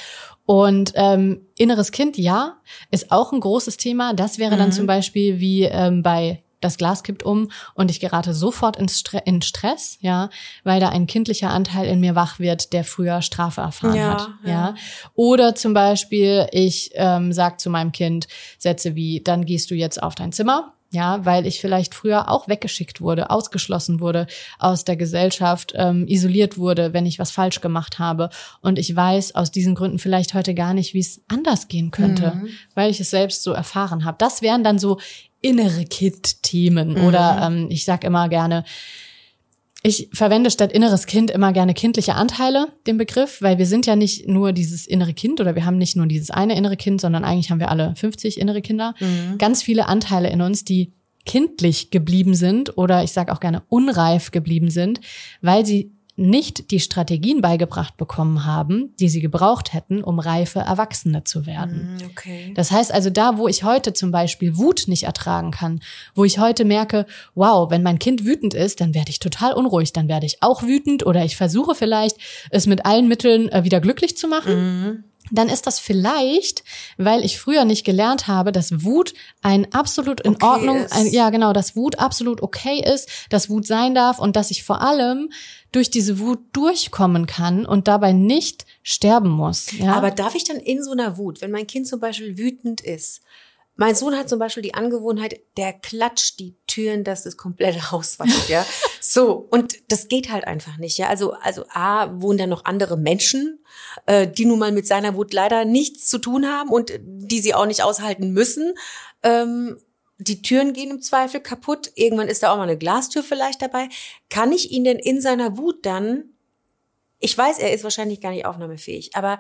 Und ähm, inneres Kind, ja, ist auch ein großes Thema. Das wäre dann Mhm. zum Beispiel wie ähm, bei das Glas kippt um und ich gerate sofort in, Stre in Stress, ja, weil da ein kindlicher Anteil in mir wach wird, der früher Strafe erfahren Ja, hat, ja. ja. Oder zum Beispiel ich ähm, sag zu meinem Kind Sätze wie: Dann gehst du jetzt auf dein Zimmer, ja, weil ich vielleicht früher auch weggeschickt wurde, ausgeschlossen wurde aus der Gesellschaft, ähm, isoliert wurde, wenn ich was falsch gemacht habe. Und ich weiß aus diesen Gründen vielleicht heute gar nicht, wie es anders gehen könnte, Mhm. weil ich es selbst so erfahren habe. Das wären dann so innere Kind-Themen. Oder ähm, ich sag immer gerne, Ich verwende statt inneres Kind immer gerne kindliche Anteile, den Begriff, weil wir sind ja nicht nur dieses innere Kind oder wir haben nicht nur dieses eine innere Kind, sondern eigentlich haben wir alle 50 innere Kinder. Mhm. Ganz viele Anteile in uns, die kindlich geblieben sind oder ich sage auch gerne unreif geblieben sind, weil sie nicht die Strategien beigebracht bekommen haben, die sie gebraucht hätten, um reife Erwachsene zu werden. Mm, okay. Das heißt also, da, wo ich heute zum Beispiel Wut nicht ertragen kann, wo ich heute merke, wow, wenn mein Kind wütend ist, dann werde ich total unruhig, dann werde ich auch wütend oder ich versuche vielleicht, es mit allen Mitteln äh, wieder glücklich zu machen. Mm dann ist das vielleicht, weil ich früher nicht gelernt habe, dass Wut ein absolut in okay Ordnung, ein, ja genau, dass Wut absolut okay ist, dass Wut sein darf und dass ich vor allem durch diese Wut durchkommen kann und dabei nicht sterben muss. Ja? Aber darf ich dann in so einer Wut, wenn mein Kind zum Beispiel wütend ist, mein Sohn hat zum Beispiel die Angewohnheit, der klatscht die Türen, dass das komplette Haus wackelt, ja. So, und das geht halt einfach nicht, ja. Also, also A, wohnen da noch andere Menschen, äh, die nun mal mit seiner Wut leider nichts zu tun haben und die sie auch nicht aushalten müssen. Ähm, die Türen gehen im Zweifel kaputt. Irgendwann ist da auch mal eine Glastür vielleicht dabei. Kann ich ihn denn in seiner Wut dann, ich weiß, er ist wahrscheinlich gar nicht aufnahmefähig, aber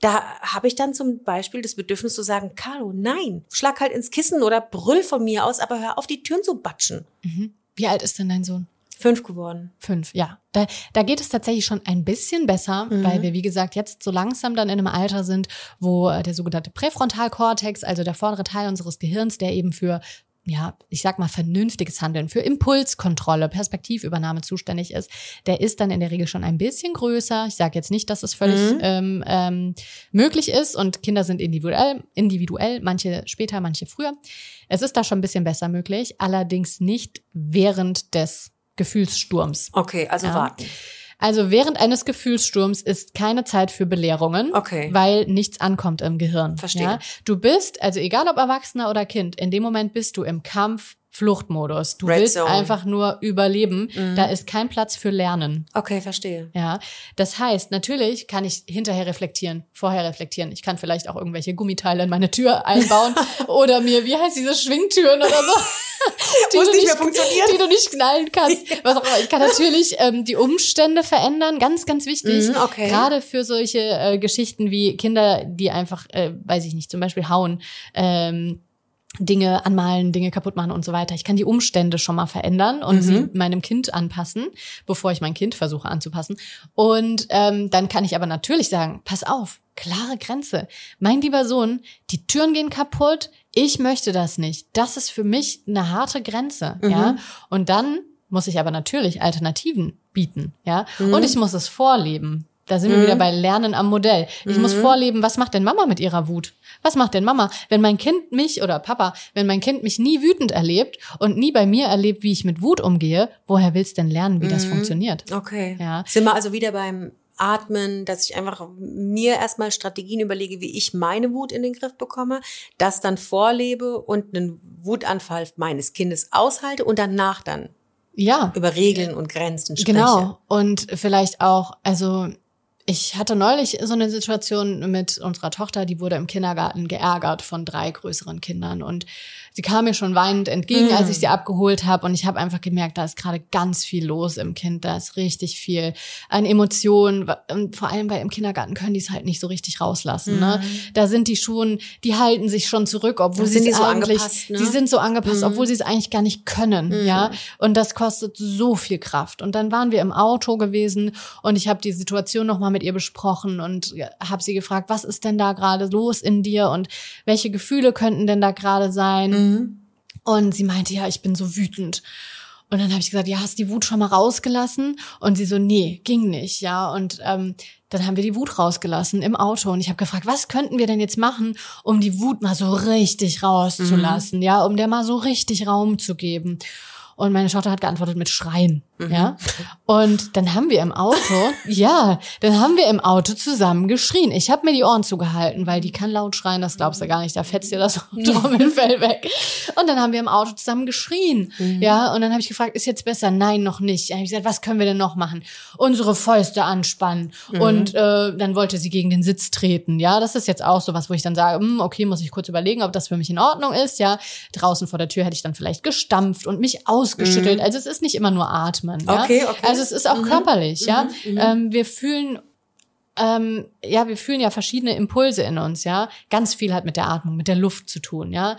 da habe ich dann zum Beispiel das Bedürfnis zu sagen, Carlo, nein, schlag halt ins Kissen oder brüll von mir aus, aber hör auf, die Türen zu batschen. Mhm. Wie alt ist denn dein Sohn? Fünf geworden. Fünf, ja. Da, da geht es tatsächlich schon ein bisschen besser, mhm. weil wir, wie gesagt, jetzt so langsam dann in einem Alter sind, wo äh, der sogenannte Präfrontalkortex, also der vordere Teil unseres Gehirns, der eben für ja, ich sag mal, vernünftiges Handeln, für Impulskontrolle, Perspektivübernahme zuständig ist, der ist dann in der Regel schon ein bisschen größer. Ich sage jetzt nicht, dass es völlig mhm. ähm, ähm, möglich ist und Kinder sind individuell, individuell, manche später, manche früher. Es ist da schon ein bisschen besser möglich, allerdings nicht während des Gefühlssturms. Okay, also ja. warten. Also während eines Gefühlssturms ist keine Zeit für Belehrungen, okay. weil nichts ankommt im Gehirn. Verstehe. Ja? Du bist, also egal ob Erwachsener oder Kind, in dem Moment bist du im Kampf, Fluchtmodus. Du Red willst Zone. einfach nur überleben. Mhm. Da ist kein Platz für Lernen. Okay, verstehe. Ja, das heißt, natürlich kann ich hinterher reflektieren, vorher reflektieren. Ich kann vielleicht auch irgendwelche Gummiteile in meine Tür einbauen oder mir, wie heißt diese Schwingtüren oder so. Die, du nicht, nicht die du nicht knallen kannst. Was auch immer. Ich kann natürlich ähm, die Umstände verändern, ganz, ganz wichtig. Mhm, okay. Gerade für solche äh, Geschichten wie Kinder, die einfach, äh, weiß ich nicht, zum Beispiel hauen. Ähm, Dinge anmalen, Dinge kaputt machen und so weiter. Ich kann die Umstände schon mal verändern und mhm. sie meinem Kind anpassen, bevor ich mein Kind versuche anzupassen. Und ähm, dann kann ich aber natürlich sagen, pass auf, klare Grenze. Mein lieber Sohn, die Türen gehen kaputt, ich möchte das nicht. Das ist für mich eine harte Grenze, mhm. ja. Und dann muss ich aber natürlich Alternativen bieten, ja. Mhm. Und ich muss es vorleben. Da sind mhm. wir wieder bei Lernen am Modell. Ich mhm. muss vorleben, was macht denn Mama mit ihrer Wut? Was macht denn Mama? Wenn mein Kind mich oder Papa, wenn mein Kind mich nie wütend erlebt und nie bei mir erlebt, wie ich mit Wut umgehe, woher willst denn lernen, wie mhm. das funktioniert? Okay. Ja. Sind wir also wieder beim Atmen, dass ich einfach mir erstmal Strategien überlege, wie ich meine Wut in den Griff bekomme, das dann vorlebe und einen Wutanfall meines Kindes aushalte und danach dann ja. über Regeln und Grenzen spreche. Genau. Und vielleicht auch, also ich hatte neulich so eine Situation mit unserer Tochter, die wurde im Kindergarten geärgert von drei größeren Kindern und sie kam mir schon weinend entgegen, mhm. als ich sie abgeholt habe. Und ich habe einfach gemerkt, da ist gerade ganz viel los im Kind. Da ist richtig viel an Emotionen. Und vor allem bei im Kindergarten können die es halt nicht so richtig rauslassen. Ne? Mhm. Ne? Da sind die schon, die halten sich schon zurück, obwohl sie es so eigentlich, ne? die sind so angepasst, mhm. obwohl sie es eigentlich gar nicht können. Mhm. Ja, und das kostet so viel Kraft. Und dann waren wir im Auto gewesen und ich habe die Situation noch mal mit ihr besprochen und habe sie gefragt, was ist denn da gerade los in dir und welche Gefühle könnten denn da gerade sein? Mhm. Und sie meinte, ja, ich bin so wütend. Und dann habe ich gesagt, ja, hast die Wut schon mal rausgelassen? Und sie so, nee, ging nicht, ja. Und ähm, dann haben wir die Wut rausgelassen im Auto. Und ich habe gefragt, was könnten wir denn jetzt machen, um die Wut mal so richtig rauszulassen, mhm. ja, um der mal so richtig Raum zu geben. Und meine Tochter hat geantwortet mit Schreien. Mhm. Ja. Und dann haben wir im Auto, ja, dann haben wir im Auto zusammen geschrien. Ich habe mir die Ohren zugehalten, weil die kann laut schreien, das glaubst du gar nicht, da fetzt dir das Trommelfell weg. Und dann haben wir im Auto zusammen geschrien. Mhm. Ja, und dann habe ich gefragt, ist jetzt besser? Nein, noch nicht. Dann habe ich gesagt, was können wir denn noch machen? Unsere Fäuste anspannen. Mhm. Und äh, dann wollte sie gegen den Sitz treten. Ja, das ist jetzt auch so was, wo ich dann sage, hm, okay, muss ich kurz überlegen, ob das für mich in Ordnung ist. Ja, draußen vor der Tür hätte ich dann vielleicht gestampft und mich aus ausgeschüttelt. Also es ist nicht immer nur Atmen. Ja? Okay, okay. Also es ist auch Mhm. körperlich, ja. Mhm, mhm. Ähm, wir fühlen ähm, ja, wir fühlen ja verschiedene Impulse in uns, ja. Ganz viel hat mit der Atmung, mit der Luft zu tun, ja.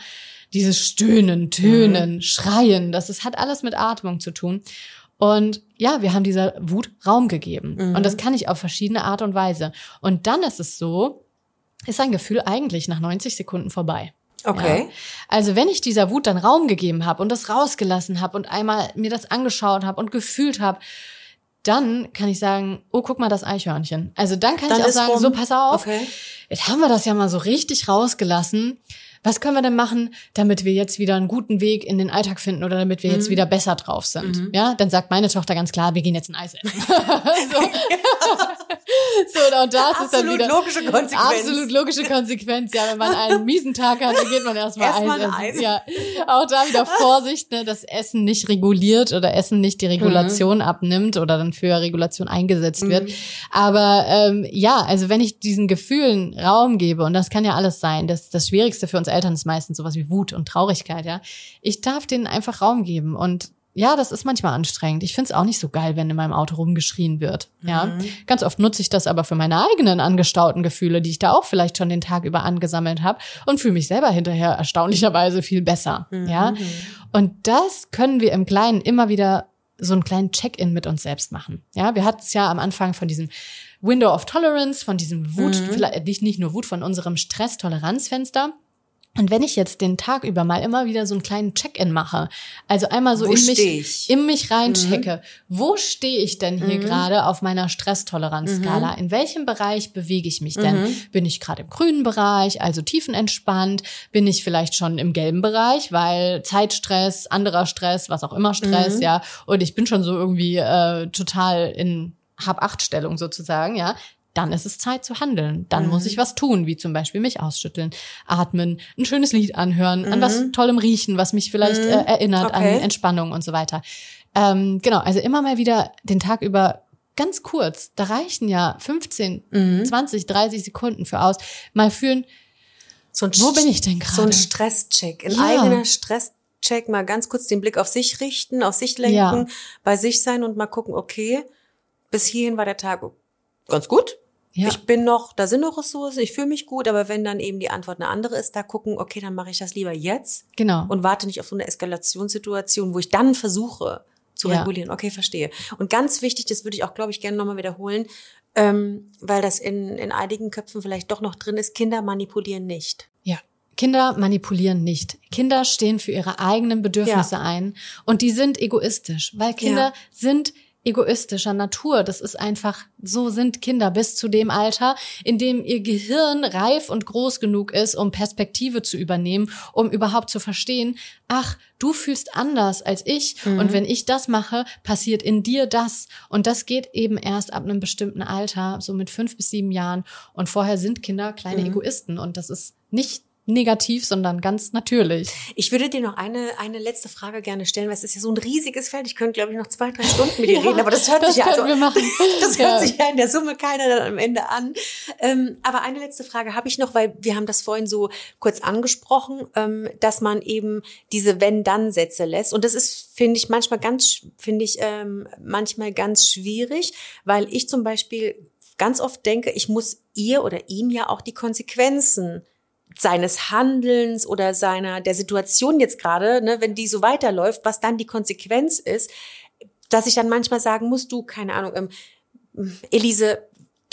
Dieses Stöhnen, Tönen, Mhm. Schreien, das ist, hat alles mit Atmung zu tun. Und ja, wir haben dieser Wut Raum gegeben. Mhm. Und das kann ich auf verschiedene Art und Weise. Und dann ist es so, ist ein Gefühl eigentlich nach 90 Sekunden vorbei. Okay. Ja. Also wenn ich dieser Wut dann Raum gegeben habe und das rausgelassen habe und einmal mir das angeschaut habe und gefühlt habe, dann kann ich sagen, oh, guck mal das Eichhörnchen. Also dann kann Dann ich auch sagen, rum. so pass auf, Okay. jetzt haben wir das ja mal so richtig rausgelassen. Was können wir denn machen, damit wir jetzt wieder einen guten Weg in den Alltag finden oder damit wir jetzt Mhm. wieder besser drauf sind? Ja, dann sagt meine Tochter ganz klar, wir gehen jetzt ein Eis essen. so. so, und da ist es dann Absolut wieder logische Konsequenz. Absolut logische Konsequenz. Ja, wenn man einen miesen Tag hat, dann geht man erstmal Eis Erstmal ein essen. Eis. Ja, auch da wieder Vorsicht, ne, dass Essen nicht reguliert oder Essen nicht die Regulation abnimmt oder dann für Regulation eingesetzt wird. Aber ähm, ja, also wenn ich diesen Gefühlen Raum gebe und das kann ja alles sein, das das Schwierigste für uns Eltern ist meistens sowas wie Wut und Traurigkeit. Ja, ich darf denen einfach Raum geben und ja, das ist manchmal anstrengend. Ich find's auch nicht so geil, wenn in meinem Auto rumgeschrien wird. Ja, ganz oft nutze ich das aber für meine eigenen angestauten Gefühle, die ich da auch vielleicht schon den Tag über angesammelt habe und fühle mich selber hinterher erstaunlicherweise viel besser. Ja, und das können wir im Kleinen immer wieder so einen kleinen Check-in mit uns selbst machen. Ja, wir hatten es ja am Anfang von diesem Window of Tolerance, von diesem Wut, vielleicht nicht, nicht nur Wut, von unserem Stress-Toleranzfenster. Und wenn ich jetzt den Tag über mal immer wieder so einen kleinen Check-in mache, also einmal so Wo in mich, ich? in mich reinchecke, wo stehe ich denn hier gerade auf meiner Stresstoleranzskala? In welchem Bereich bewege ich mich denn? Bin ich gerade im grünen Bereich, also tiefenentspannt? Bin ich vielleicht schon im gelben Bereich, weil Zeitstress, anderer Stress, was auch immer Stress, ja, und ich bin schon so irgendwie äh, total in Hab-Acht-Stellung sozusagen, ja, dann ist es Zeit zu handeln. Dann muss ich was tun, wie zum Beispiel mich ausschütteln, atmen, ein schönes Lied anhören, an was tollem riechen, was mich vielleicht äh, erinnert Okay. an Entspannung und so weiter. Ähm, genau, also immer mal wieder den Tag über ganz kurz, da reichen ja 15, 20, 30 Sekunden für aus, mal fühlen, So ein Wo bin ich denn So ein gerade? Stresscheck. Ein Ja. eigener Stresscheck. Mal ganz kurz den Blick auf sich richten, auf sich lenken, Ja. bei sich sein und mal gucken, okay, bis hierhin war der Tag ganz gut. Ja. Ich bin noch, da sind noch Ressourcen, ich fühle mich gut, aber wenn dann eben die Antwort eine andere ist, da gucken, okay, dann mache ich das lieber jetzt genau. und warte nicht auf so eine Eskalationssituation, wo ich dann versuche zu Ja. regulieren. Okay, verstehe. Und ganz wichtig, das würde ich auch, glaube ich, gerne nochmal wiederholen, ähm, weil das in, in einigen Köpfen vielleicht doch noch drin ist, Kinder manipulieren nicht. Ja. Kinder manipulieren nicht. Kinder stehen für ihre eigenen Bedürfnisse Ja. ein und die sind egoistisch, weil Kinder sind egoistischer Natur. Das ist einfach, so sind Kinder bis zu dem Alter, in dem ihr Gehirn reif und groß genug ist, um Perspektive zu übernehmen, um überhaupt zu verstehen, ach, du fühlst anders als ich und wenn ich das mache, passiert in dir das. Und das geht eben erst ab einem bestimmten Alter, so mit fünf bis sieben Jahren. Und vorher sind Kinder kleine Egoisten und das ist nicht negativ, sondern ganz natürlich. Ich würde dir noch eine, eine letzte Frage gerne stellen, weil es ist ja so ein riesiges Feld. Ich könnte, glaube ich, noch zwei, drei Stunden mit dir reden, aber das hört das sich ja also, wir machen. das Ja. hört sich ja in der Summe keiner dann am Ende an. Ähm, aber eine letzte Frage habe ich noch, weil wir haben das vorhin so kurz angesprochen, ähm, dass man eben diese Wenn-Dann-Sätze lässt. Und das ist, finde ich, manchmal ganz, finde ich, ähm, manchmal ganz schwierig, weil ich zum Beispiel ganz oft denke, ich muss ihr oder ihm ja auch die Konsequenzen seines Handelns oder seiner der Situation jetzt gerade, ne, wenn die so weiterläuft, was dann die Konsequenz ist, dass ich dann manchmal sagen muss, du, keine Ahnung, ähm, Elise,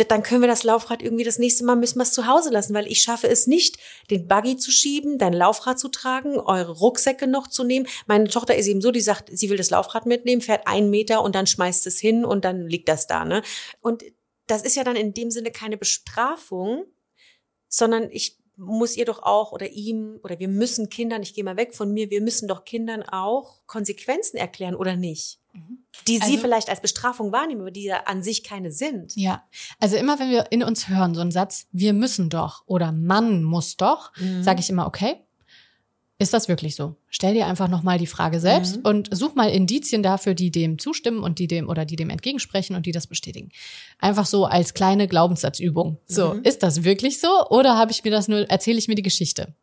dann können wir das Laufrad irgendwie das nächste Mal müssen wir es zu Hause lassen, weil ich schaffe es nicht, den Buggy zu schieben, dein Laufrad zu tragen, eure Rucksäcke noch zu nehmen. Meine Tochter ist eben so, die sagt, sie will das Laufrad mitnehmen, fährt einen Meter und dann schmeißt es hin und dann liegt das da, ne? Und das ist ja dann in dem Sinne keine Bestrafung, sondern ich muss ihr doch auch oder ihm oder wir müssen Kindern, ich gehe mal weg von mir, wir müssen doch Kindern auch Konsequenzen erklären oder nicht? Die sie Also- vielleicht als Bestrafung wahrnehmen, aber die ja an sich keine sind. Ja, also immer wenn wir in uns hören, so einen Satz, wir müssen doch oder man muss doch, Mhm. sage ich immer, okay, ist das wirklich so? Stell dir einfach nochmal die Frage selbst und such mal Indizien dafür, die dem zustimmen und die dem oder die dem entgegensprechen und die das bestätigen. Einfach so als kleine Glaubenssatzübung. So, ist das wirklich so oder habe ich mir das nur erzähle ich mir die Geschichte?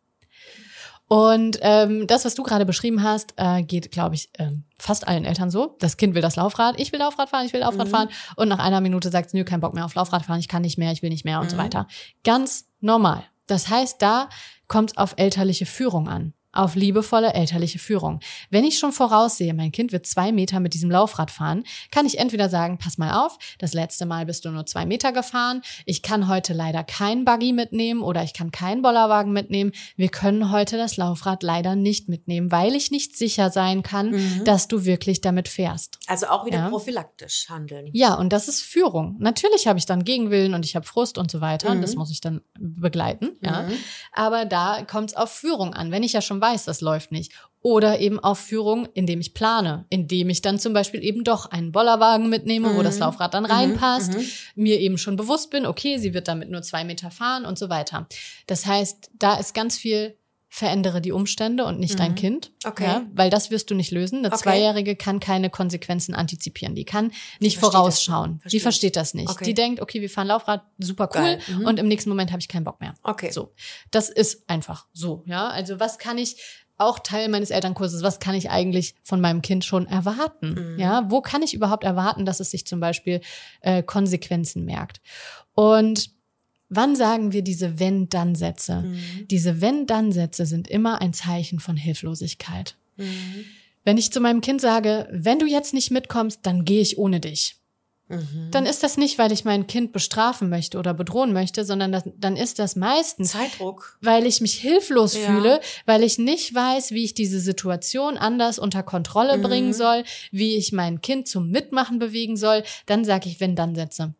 Und ähm, das, was du gerade beschrieben hast, äh, geht, glaube ich, ähm, fast allen Eltern so. Das Kind will das Laufrad, ich will Laufrad fahren, ich will Laufrad mhm. fahren. Und nach einer Minute sagt es, nö, kein Bock mehr auf Laufrad fahren, ich kann nicht mehr, ich will nicht mehr und so mhm. weiter. Ganz normal. Das heißt, da kommt es auf elterliche Führung an auf liebevolle elterliche Führung. Wenn ich schon voraussehe, mein Kind wird zwei Meter mit diesem Laufrad fahren, kann ich entweder sagen, pass mal auf, das letzte Mal bist du nur zwei Meter gefahren, ich kann heute leider kein Buggy mitnehmen oder ich kann keinen Bollerwagen mitnehmen, wir können heute das Laufrad leider nicht mitnehmen, weil ich nicht sicher sein kann, mhm. dass du wirklich damit fährst. Also auch wieder ja? prophylaktisch handeln. Ja, und das ist Führung. Natürlich habe ich dann Gegenwillen und ich habe Frust und so weiter, mhm. das muss ich dann begleiten, ja. Mhm. Aber da kommt es auf Führung an. Wenn ich ja schon weiß, das läuft nicht. Oder eben auf Führung, indem ich plane, indem ich dann zum Beispiel eben doch einen Bollerwagen mitnehme, mhm. wo das mhm. Laufrad dann reinpasst, mhm. mir eben schon bewusst bin, okay, sie wird damit nur zwei Meter fahren und so weiter. Das heißt, da ist ganz viel verändere die Umstände und nicht mhm. dein Kind. Okay. Ja, weil das wirst du nicht lösen. Eine okay. Zweijährige kann keine Konsequenzen antizipieren. Die kann nicht vorausschauen. Versteht die versteht das nicht. Okay. Die denkt, okay, wir fahren Laufrad, super cool. Mhm. Und im nächsten Moment habe ich keinen Bock mehr. Okay. So. Das ist einfach so. Ja. Also was kann ich, auch Teil meines Elternkurses, was kann ich eigentlich von meinem Kind schon erwarten? Mhm. Ja, wo kann ich überhaupt erwarten, dass es sich zum Beispiel äh, Konsequenzen merkt? Und Wann sagen wir diese Wenn-Dann-Sätze? Mhm. Diese Wenn-Dann-Sätze sind immer ein Zeichen von Hilflosigkeit. Mhm. Wenn ich zu meinem Kind sage, wenn du jetzt nicht mitkommst, dann gehe ich ohne dich. Mhm. Dann ist das nicht, weil ich mein Kind bestrafen möchte oder bedrohen möchte, sondern das, dann ist das meistens Zeitdruck, weil ich mich hilflos ja. fühle, weil ich nicht weiß, wie ich diese Situation anders unter Kontrolle mhm. bringen soll, wie ich mein Kind zum Mitmachen bewegen soll. Dann sage ich wenn dann Sätze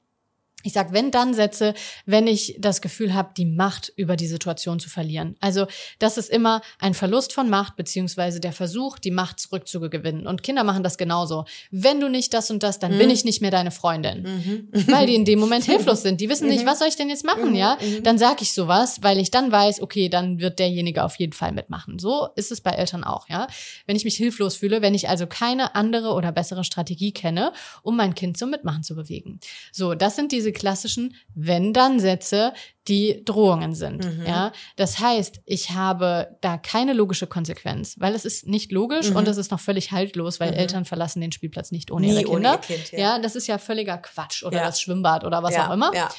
ich sag wenn dann Sätze, wenn ich das Gefühl habe, die Macht über die Situation zu verlieren. Also das ist immer ein Verlust von Macht beziehungsweise der Versuch, die Macht zurückzugewinnen. Und Kinder machen das genauso. Wenn du nicht das und das, dann mhm. bin ich nicht mehr deine Freundin, mhm. weil die in dem Moment hilflos sind. Die wissen nicht, mhm. was soll ich denn jetzt machen, mhm. ja? Mhm. Dann sag ich sowas, weil ich dann weiß, okay, dann wird derjenige auf jeden Fall mitmachen. So ist es bei Eltern auch, ja? Wenn ich mich hilflos fühle, wenn ich also keine andere oder bessere Strategie kenne, um mein Kind zum Mitmachen zu bewegen. So, das sind diese klassischen Wenn-Dann-Sätze, die Drohungen sind. Mhm. Ja, das heißt, ich habe da keine logische Konsequenz, weil es ist nicht logisch mhm. und es ist noch völlig haltlos, weil mhm. Eltern verlassen den Spielplatz nicht ohne Nie ihre Kinder. Ohne kind, ja. ja. das ist ja völliger Quatsch oder ja. das Schwimmbad oder was ja. auch immer. Ja.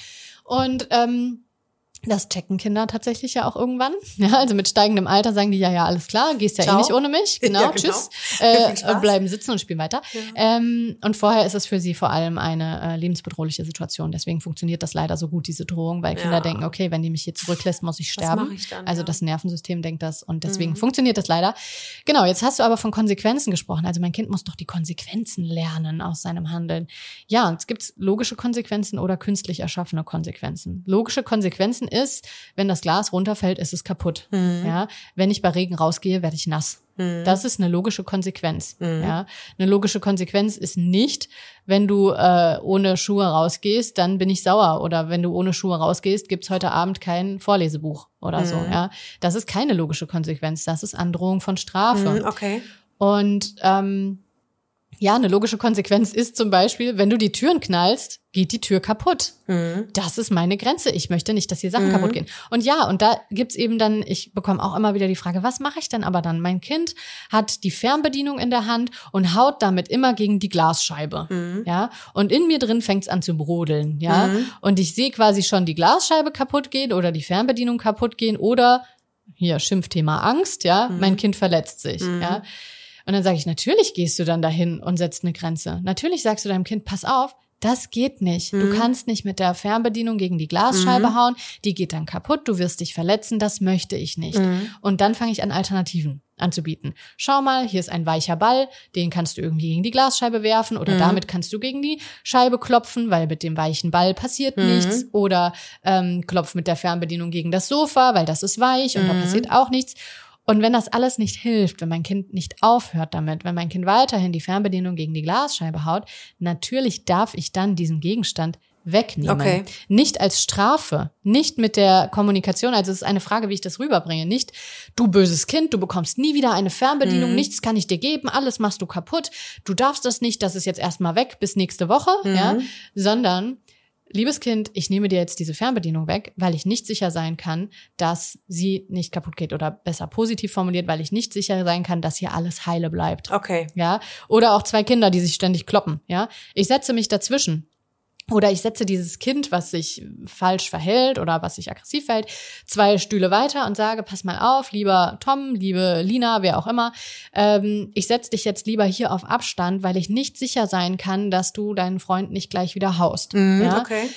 Und ähm, das checken Kinder tatsächlich ja auch irgendwann. Ja, also mit steigendem Alter sagen die ja, ja, alles klar, gehst ja eh Ciao. eh nicht ohne mich. Genau, ja, genau. tschüss. Äh, bleiben sitzen und spielen weiter. Ja. Ähm, und vorher ist es für sie vor allem eine äh, lebensbedrohliche Situation. Deswegen funktioniert das leider so gut, diese Drohung, weil Kinder ja. denken, okay, wenn die mich hier zurücklässt, muss ich sterben. Ich dann, also das Nervensystem denkt das und deswegen mhm. funktioniert das leider. Genau, jetzt hast du aber von Konsequenzen gesprochen. Also mein Kind muss doch die Konsequenzen lernen aus seinem Handeln. Ja, und es gibt logische Konsequenzen oder künstlich erschaffene Konsequenzen. Logische Konsequenzen ist, wenn das Glas runterfällt, ist es kaputt. Mhm. Ja, wenn ich bei Regen rausgehe, werde ich nass. Mhm. Das ist eine logische Konsequenz. Mhm. Ja, eine logische Konsequenz ist nicht, wenn du äh, ohne Schuhe rausgehst, dann bin ich sauer. Oder wenn du ohne Schuhe rausgehst, gibt's heute Abend kein Vorlesebuch oder mhm. so. Ja, das ist keine logische Konsequenz. Das ist Androhung von Strafe. Mhm, okay. Und ähm, ja, eine logische Konsequenz ist zum Beispiel, wenn du die Türen knallst, geht die Tür kaputt. Mhm. Das ist meine Grenze. Ich möchte nicht, dass hier Sachen mhm. kaputt gehen. Und ja, und da gibt's eben dann, ich bekomme auch immer wieder die Frage, was mache ich denn aber dann? Mein Kind hat die Fernbedienung in der Hand und haut damit immer gegen die Glasscheibe. Mhm. Ja, und in mir drin fängt's an zu brodeln. Ja, mhm. und ich sehe quasi schon die Glasscheibe kaputt gehen oder die Fernbedienung kaputt gehen oder hier Schimpfthema Angst. Ja, mhm. mein Kind verletzt sich. Mhm. Ja. Und dann sage ich, natürlich gehst du dann dahin und setzt eine Grenze. Natürlich sagst du deinem Kind, pass auf, das geht nicht. Mhm. Du kannst nicht mit der Fernbedienung gegen die Glasscheibe mhm. hauen, die geht dann kaputt, du wirst dich verletzen, das möchte ich nicht. Mhm. Und dann fange ich an, Alternativen anzubieten. Schau mal, hier ist ein weicher Ball, den kannst du irgendwie gegen die Glasscheibe werfen oder mhm. damit kannst du gegen die Scheibe klopfen, weil mit dem weichen Ball passiert mhm. nichts. Oder ähm, klopf mit der Fernbedienung gegen das Sofa, weil das ist weich und da mhm. passiert auch nichts. Und wenn das alles nicht hilft, wenn mein Kind nicht aufhört damit, wenn mein Kind weiterhin die Fernbedienung gegen die Glasscheibe haut, natürlich darf ich dann diesen Gegenstand wegnehmen. Okay. Nicht als Strafe, nicht mit der Kommunikation. Also es ist eine Frage, wie ich das rüberbringe. Nicht, du böses Kind, du bekommst nie wieder eine Fernbedienung, mhm. nichts kann ich dir geben, alles machst du kaputt, du darfst das nicht, das ist jetzt erstmal weg bis nächste Woche, mhm. ja, sondern liebes Kind, ich nehme dir jetzt diese Fernbedienung weg, weil ich nicht sicher sein kann, dass sie nicht kaputt geht oder besser positiv formuliert, weil ich nicht sicher sein kann, dass hier alles heile bleibt. Okay. Ja, oder auch zwei Kinder, die sich ständig kloppen, ja? Ich setze mich dazwischen. Oder ich setze dieses Kind, was sich falsch verhält oder was sich aggressiv verhält, zwei Stühle weiter und sage, pass mal auf, lieber Tom, liebe Lina, wer auch immer, ähm, ich setze dich jetzt lieber hier auf Abstand, weil ich nicht sicher sein kann, dass du deinen Freund nicht gleich wieder haust. Mhm, ja? Okay.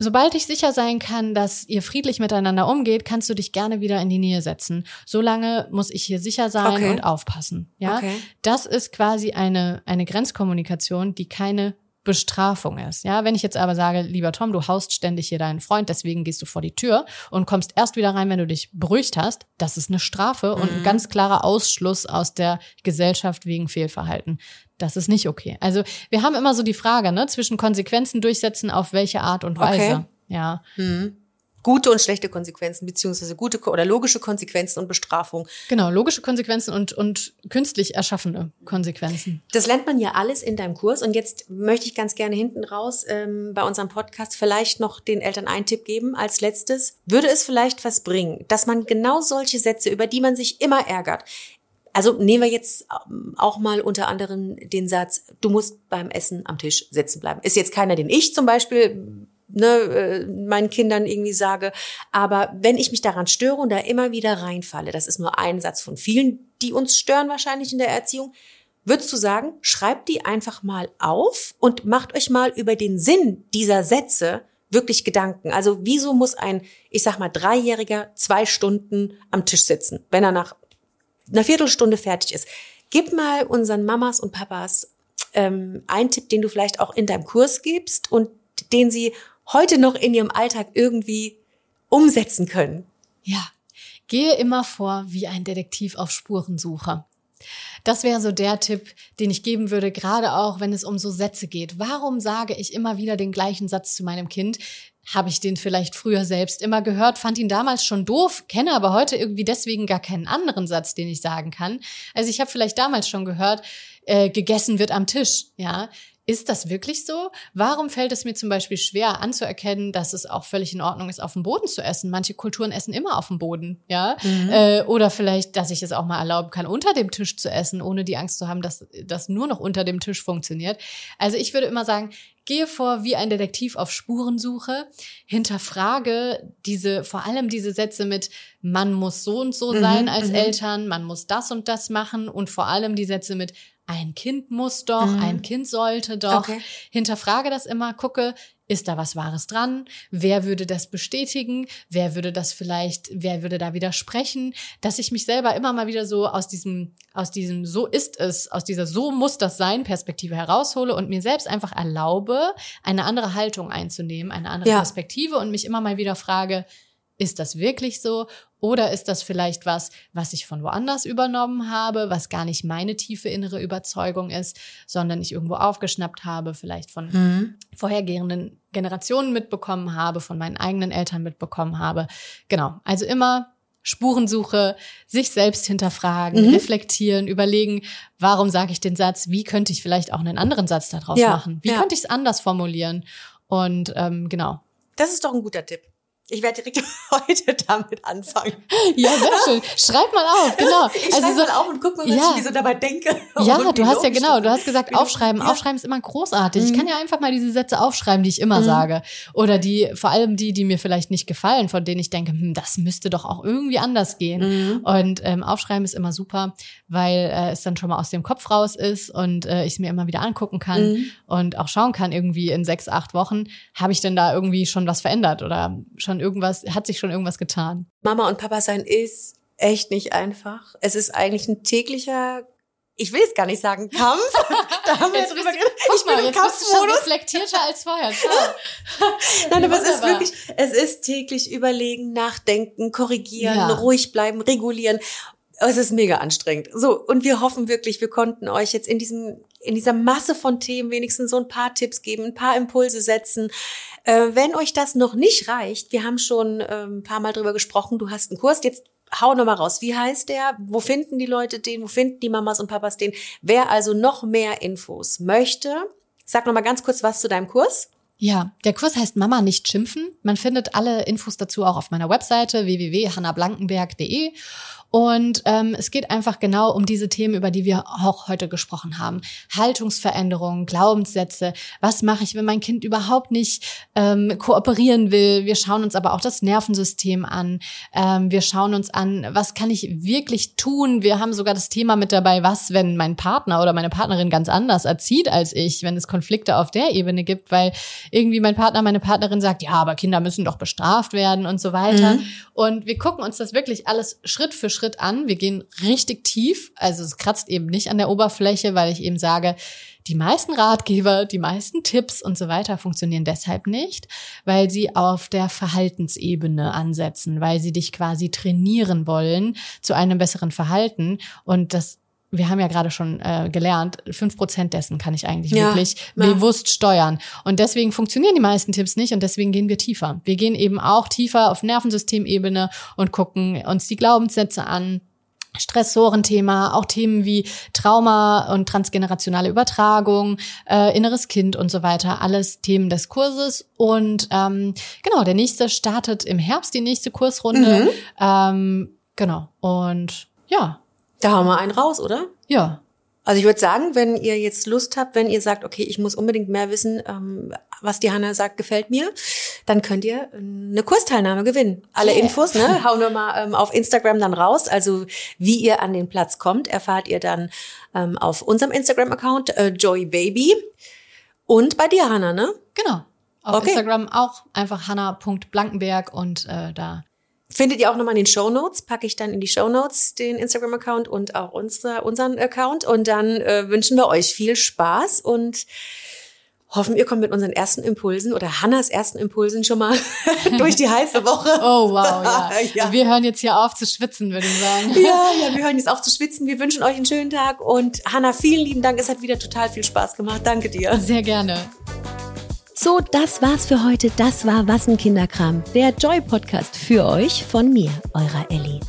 Sobald ich sicher sein kann, dass ihr friedlich miteinander umgeht, kannst du dich gerne wieder in die Nähe setzen. Solange muss ich hier sicher sein Okay. und aufpassen. Ja, Okay. das ist quasi eine eine Grenzkommunikation, die keine Bestrafung ist. Ja, wenn ich jetzt aber sage, lieber Tom, du haust ständig hier deinen Freund, deswegen gehst du vor die Tür und kommst erst wieder rein, wenn du dich beruhigt hast, das ist eine Strafe und ein ganz klarer Ausschluss aus der Gesellschaft wegen Fehlverhalten. Das ist nicht okay. Also wir haben immer so die Frage, ne, zwischen Konsequenzen durchsetzen auf welche Art und Weise. Okay. Ja, Gute und schlechte Konsequenzen, beziehungsweise gute oder logische Konsequenzen und Bestrafung. genau, logische Konsequenzen und, und künstlich erschaffene Konsequenzen. Das lernt man ja alles in deinem Kurs. Und jetzt möchte ich ganz gerne hinten raus ähm, bei unserem Podcast vielleicht noch den Eltern einen Tipp geben. Als letztes, würde es vielleicht was bringen, dass man genau solche Sätze, über die man sich immer ärgert, also nehmen wir jetzt ähm, auch mal unter anderem den Satz, du musst beim Essen am Tisch sitzen bleiben. Ist jetzt keiner, den ich zum Beispiel ne, äh, meinen Kindern irgendwie sage. Aber wenn ich mich daran störe und da immer wieder reinfalle, das ist nur ein Satz von vielen, die uns stören wahrscheinlich in der Erziehung, würdest du sagen, schreibt die einfach mal auf und macht euch mal über den Sinn dieser Sätze wirklich Gedanken. Also wieso muss ein, ich sag mal, Dreijähriger zwei Stunden am Tisch sitzen, wenn er nach einer Viertelstunde fertig ist? Gib mal unseren Mamas und Papas ähm, einen Tipp, den du vielleicht auch in deinem Kurs gibst und den sie heute noch in ihrem Alltag irgendwie umsetzen können. Ja, gehe immer vor wie ein Detektiv auf Spurensuche. Das wäre so der Tipp, den ich geben würde, gerade auch, wenn es um so Sätze geht. Warum sage ich immer wieder den gleichen Satz zu meinem Kind? Habe ich den vielleicht früher selbst immer gehört, fand ihn damals schon doof, kenne aber heute irgendwie deswegen gar keinen anderen Satz, den ich sagen kann. Also ich habe vielleicht damals schon gehört, äh, gegessen wird am Tisch, ja. Ist das wirklich so? Warum fällt es mir zum Beispiel schwer anzuerkennen, dass es auch völlig in Ordnung ist, auf dem Boden zu essen? Manche Kulturen essen immer auf dem Boden, ja. Äh, oder vielleicht, dass ich es auch mal erlauben kann, unter dem Tisch zu essen, ohne die Angst zu haben, dass das nur noch unter dem Tisch funktioniert. Also ich würde immer sagen, gehe vor wie ein Detektiv auf Spurensuche, hinterfrage diese, vor allem diese Sätze mit, man muss so und so sein als Eltern, man muss das und das machen und vor allem die Sätze mit, ein Kind muss doch, ein Kind sollte doch. Okay. Hinterfrage das immer, gucke, ist da was Wahres dran? Wer würde das bestätigen? Wer würde das vielleicht, wer würde da widersprechen? Dass ich mich selber immer mal wieder so aus diesem, aus diesem so ist es, aus dieser so muss das sein Perspektive heraushole und mir selbst einfach erlaube, eine andere Haltung einzunehmen, eine andere Ja. Perspektive und mich immer mal wieder frage, ist das wirklich so? Oder ist das vielleicht was, was ich von woanders übernommen habe, was gar nicht meine tiefe innere Überzeugung ist, sondern ich irgendwo aufgeschnappt habe, vielleicht von vorhergehenden Generationen mitbekommen habe, von meinen eigenen Eltern mitbekommen habe. Genau. Also immer Spurensuche, sich selbst hinterfragen, Mhm. reflektieren, überlegen, warum sage ich den Satz, wie könnte ich vielleicht auch einen anderen Satz daraus Ja, machen? Wie ja. könnte ich es anders formulieren? Und ähm, genau. Das ist doch ein guter Tipp. Ich werde direkt heute damit anfangen. Ja, sehr schön. Schreib mal auf, genau. Ich also schreibe so, mal auf und guck mal, was Ja. ich mir so dabei denke. ja, du hast ja genau, du hast gesagt, aufschreiben. Ja. Mhm. Aufschreiben ist immer großartig. Ich kann ja einfach mal diese Sätze aufschreiben, die ich immer sage. Oder die, vor allem die, die mir vielleicht nicht gefallen, von denen ich denke, hm, das müsste doch auch irgendwie anders gehen. Mhm. Und ähm, aufschreiben ist immer super, weil äh, es dann schon mal aus dem Kopf raus ist und äh, ich es mir immer wieder angucken kann Mhm. und auch schauen kann, irgendwie in sechs, acht Wochen, habe ich denn da irgendwie schon was verändert oder schon irgendwas, hat sich schon irgendwas getan? Mama und Papa sein ist echt nicht einfach. Es ist eigentlich ein täglicher, ich will es gar nicht sagen, Kampf. da haben wir jetzt drüber geredet. Ich bin mal, im jetzt bist du schon Kampfmodus. reflektierter als vorher. Nein, aber es ist wirklich, es ist täglich überlegen, nachdenken, korrigieren, Ja. ruhig bleiben, regulieren. Es ist mega anstrengend. So, und wir hoffen wirklich, wir konnten euch jetzt in diesem, in dieser Masse von Themen wenigstens so ein paar Tipps geben, ein paar Impulse setzen. Äh, wenn euch das noch nicht reicht, wir haben schon äh, ein paar Mal drüber gesprochen, du hast einen Kurs, jetzt hau noch mal raus. Wie heißt der? Wo finden die Leute den? Wo finden die Mamas und Papas den? Wer also noch mehr Infos möchte, sag noch mal ganz kurz was zu deinem Kurs. Ja, der Kurs heißt Mama nicht schimpfen. Man findet alle Infos dazu auch auf meiner Webseite www.hannablankenberg.de und ähm, es geht einfach genau um diese Themen, über die wir auch heute gesprochen haben. Haltungsveränderungen, Glaubenssätze. Was mache ich, wenn mein Kind überhaupt nicht ähm, kooperieren will? Wir schauen uns aber auch das Nervensystem an. Ähm, wir schauen uns an, was kann ich wirklich tun? Wir haben sogar das Thema mit dabei, was, wenn mein Partner oder meine Partnerin ganz anders erzieht als ich, wenn es Konflikte auf der Ebene gibt, weil irgendwie mein Partner, meine Partnerin sagt, ja, aber Kinder müssen doch bestraft werden und so weiter. Mhm. Und wir gucken uns das wirklich alles Schritt für Schritt Schritt an. Wir gehen richtig tief. Also es kratzt eben nicht an der Oberfläche, weil ich eben sage, die meisten Ratgeber, die meisten Tipps und so weiter funktionieren deshalb nicht, weil sie auf der Verhaltensebene ansetzen, weil sie dich quasi trainieren wollen zu einem besseren Verhalten. Und das wir haben ja gerade schon äh, gelernt, fünf Prozent dessen kann ich eigentlich ja, wirklich ja. bewusst steuern. Und deswegen funktionieren die meisten Tipps nicht und deswegen gehen wir tiefer. Wir gehen eben auch tiefer auf Nervensystemebene und gucken uns die Glaubenssätze an, Stressorenthema, auch Themen wie Trauma und transgenerationale Übertragung, äh, inneres Kind und so weiter, alles Themen des Kurses. Und ähm, genau, der nächste startet im Herbst, die nächste Kursrunde. Mhm. Ähm, genau. Und ja, da haben wir einen raus, oder? Ja. Also ich würde sagen, wenn ihr jetzt Lust habt, wenn ihr sagt, okay, ich muss unbedingt mehr wissen, ähm, was die Hanna sagt, gefällt mir, dann könnt ihr eine Kursteilnahme gewinnen. Alle yeah. Infos, ne, hauen wir mal ähm, auf Instagram dann raus. Also wie ihr an den Platz kommt, erfahrt ihr dann ähm, auf unserem Instagram-Account äh, Joy Baby und bei dir, Hanna, ne? Genau. Auf okay. Instagram auch einfach hanna.blankenberg und äh, da Findet ihr auch nochmal in den Show Notes, packe ich dann in die Show Notes den Instagram-Account und auch unsere, unseren Account. Und dann äh, wünschen wir euch viel Spaß und hoffen, ihr kommt mit unseren ersten Impulsen oder Hannas ersten Impulsen schon mal durch die heiße Woche. Oh wow, ja. ja. Wir hören jetzt hier auf zu schwitzen, würde ich sagen. Ja, ja, wir hören jetzt auf zu schwitzen. Wir wünschen euch einen schönen Tag und Hanna, vielen lieben Dank. Es hat wieder total viel Spaß gemacht. Danke dir. Sehr gerne. So, das war's für heute. Das war Was ein Kinderkram, der Joy-Podcast für euch von mir, eurer Ellie.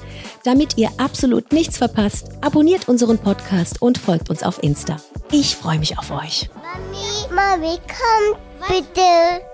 Damit ihr absolut nichts verpasst, abonniert unseren Podcast und folgt uns auf Insta. Ich freue mich auf euch. Mami, Mami, komm bitte.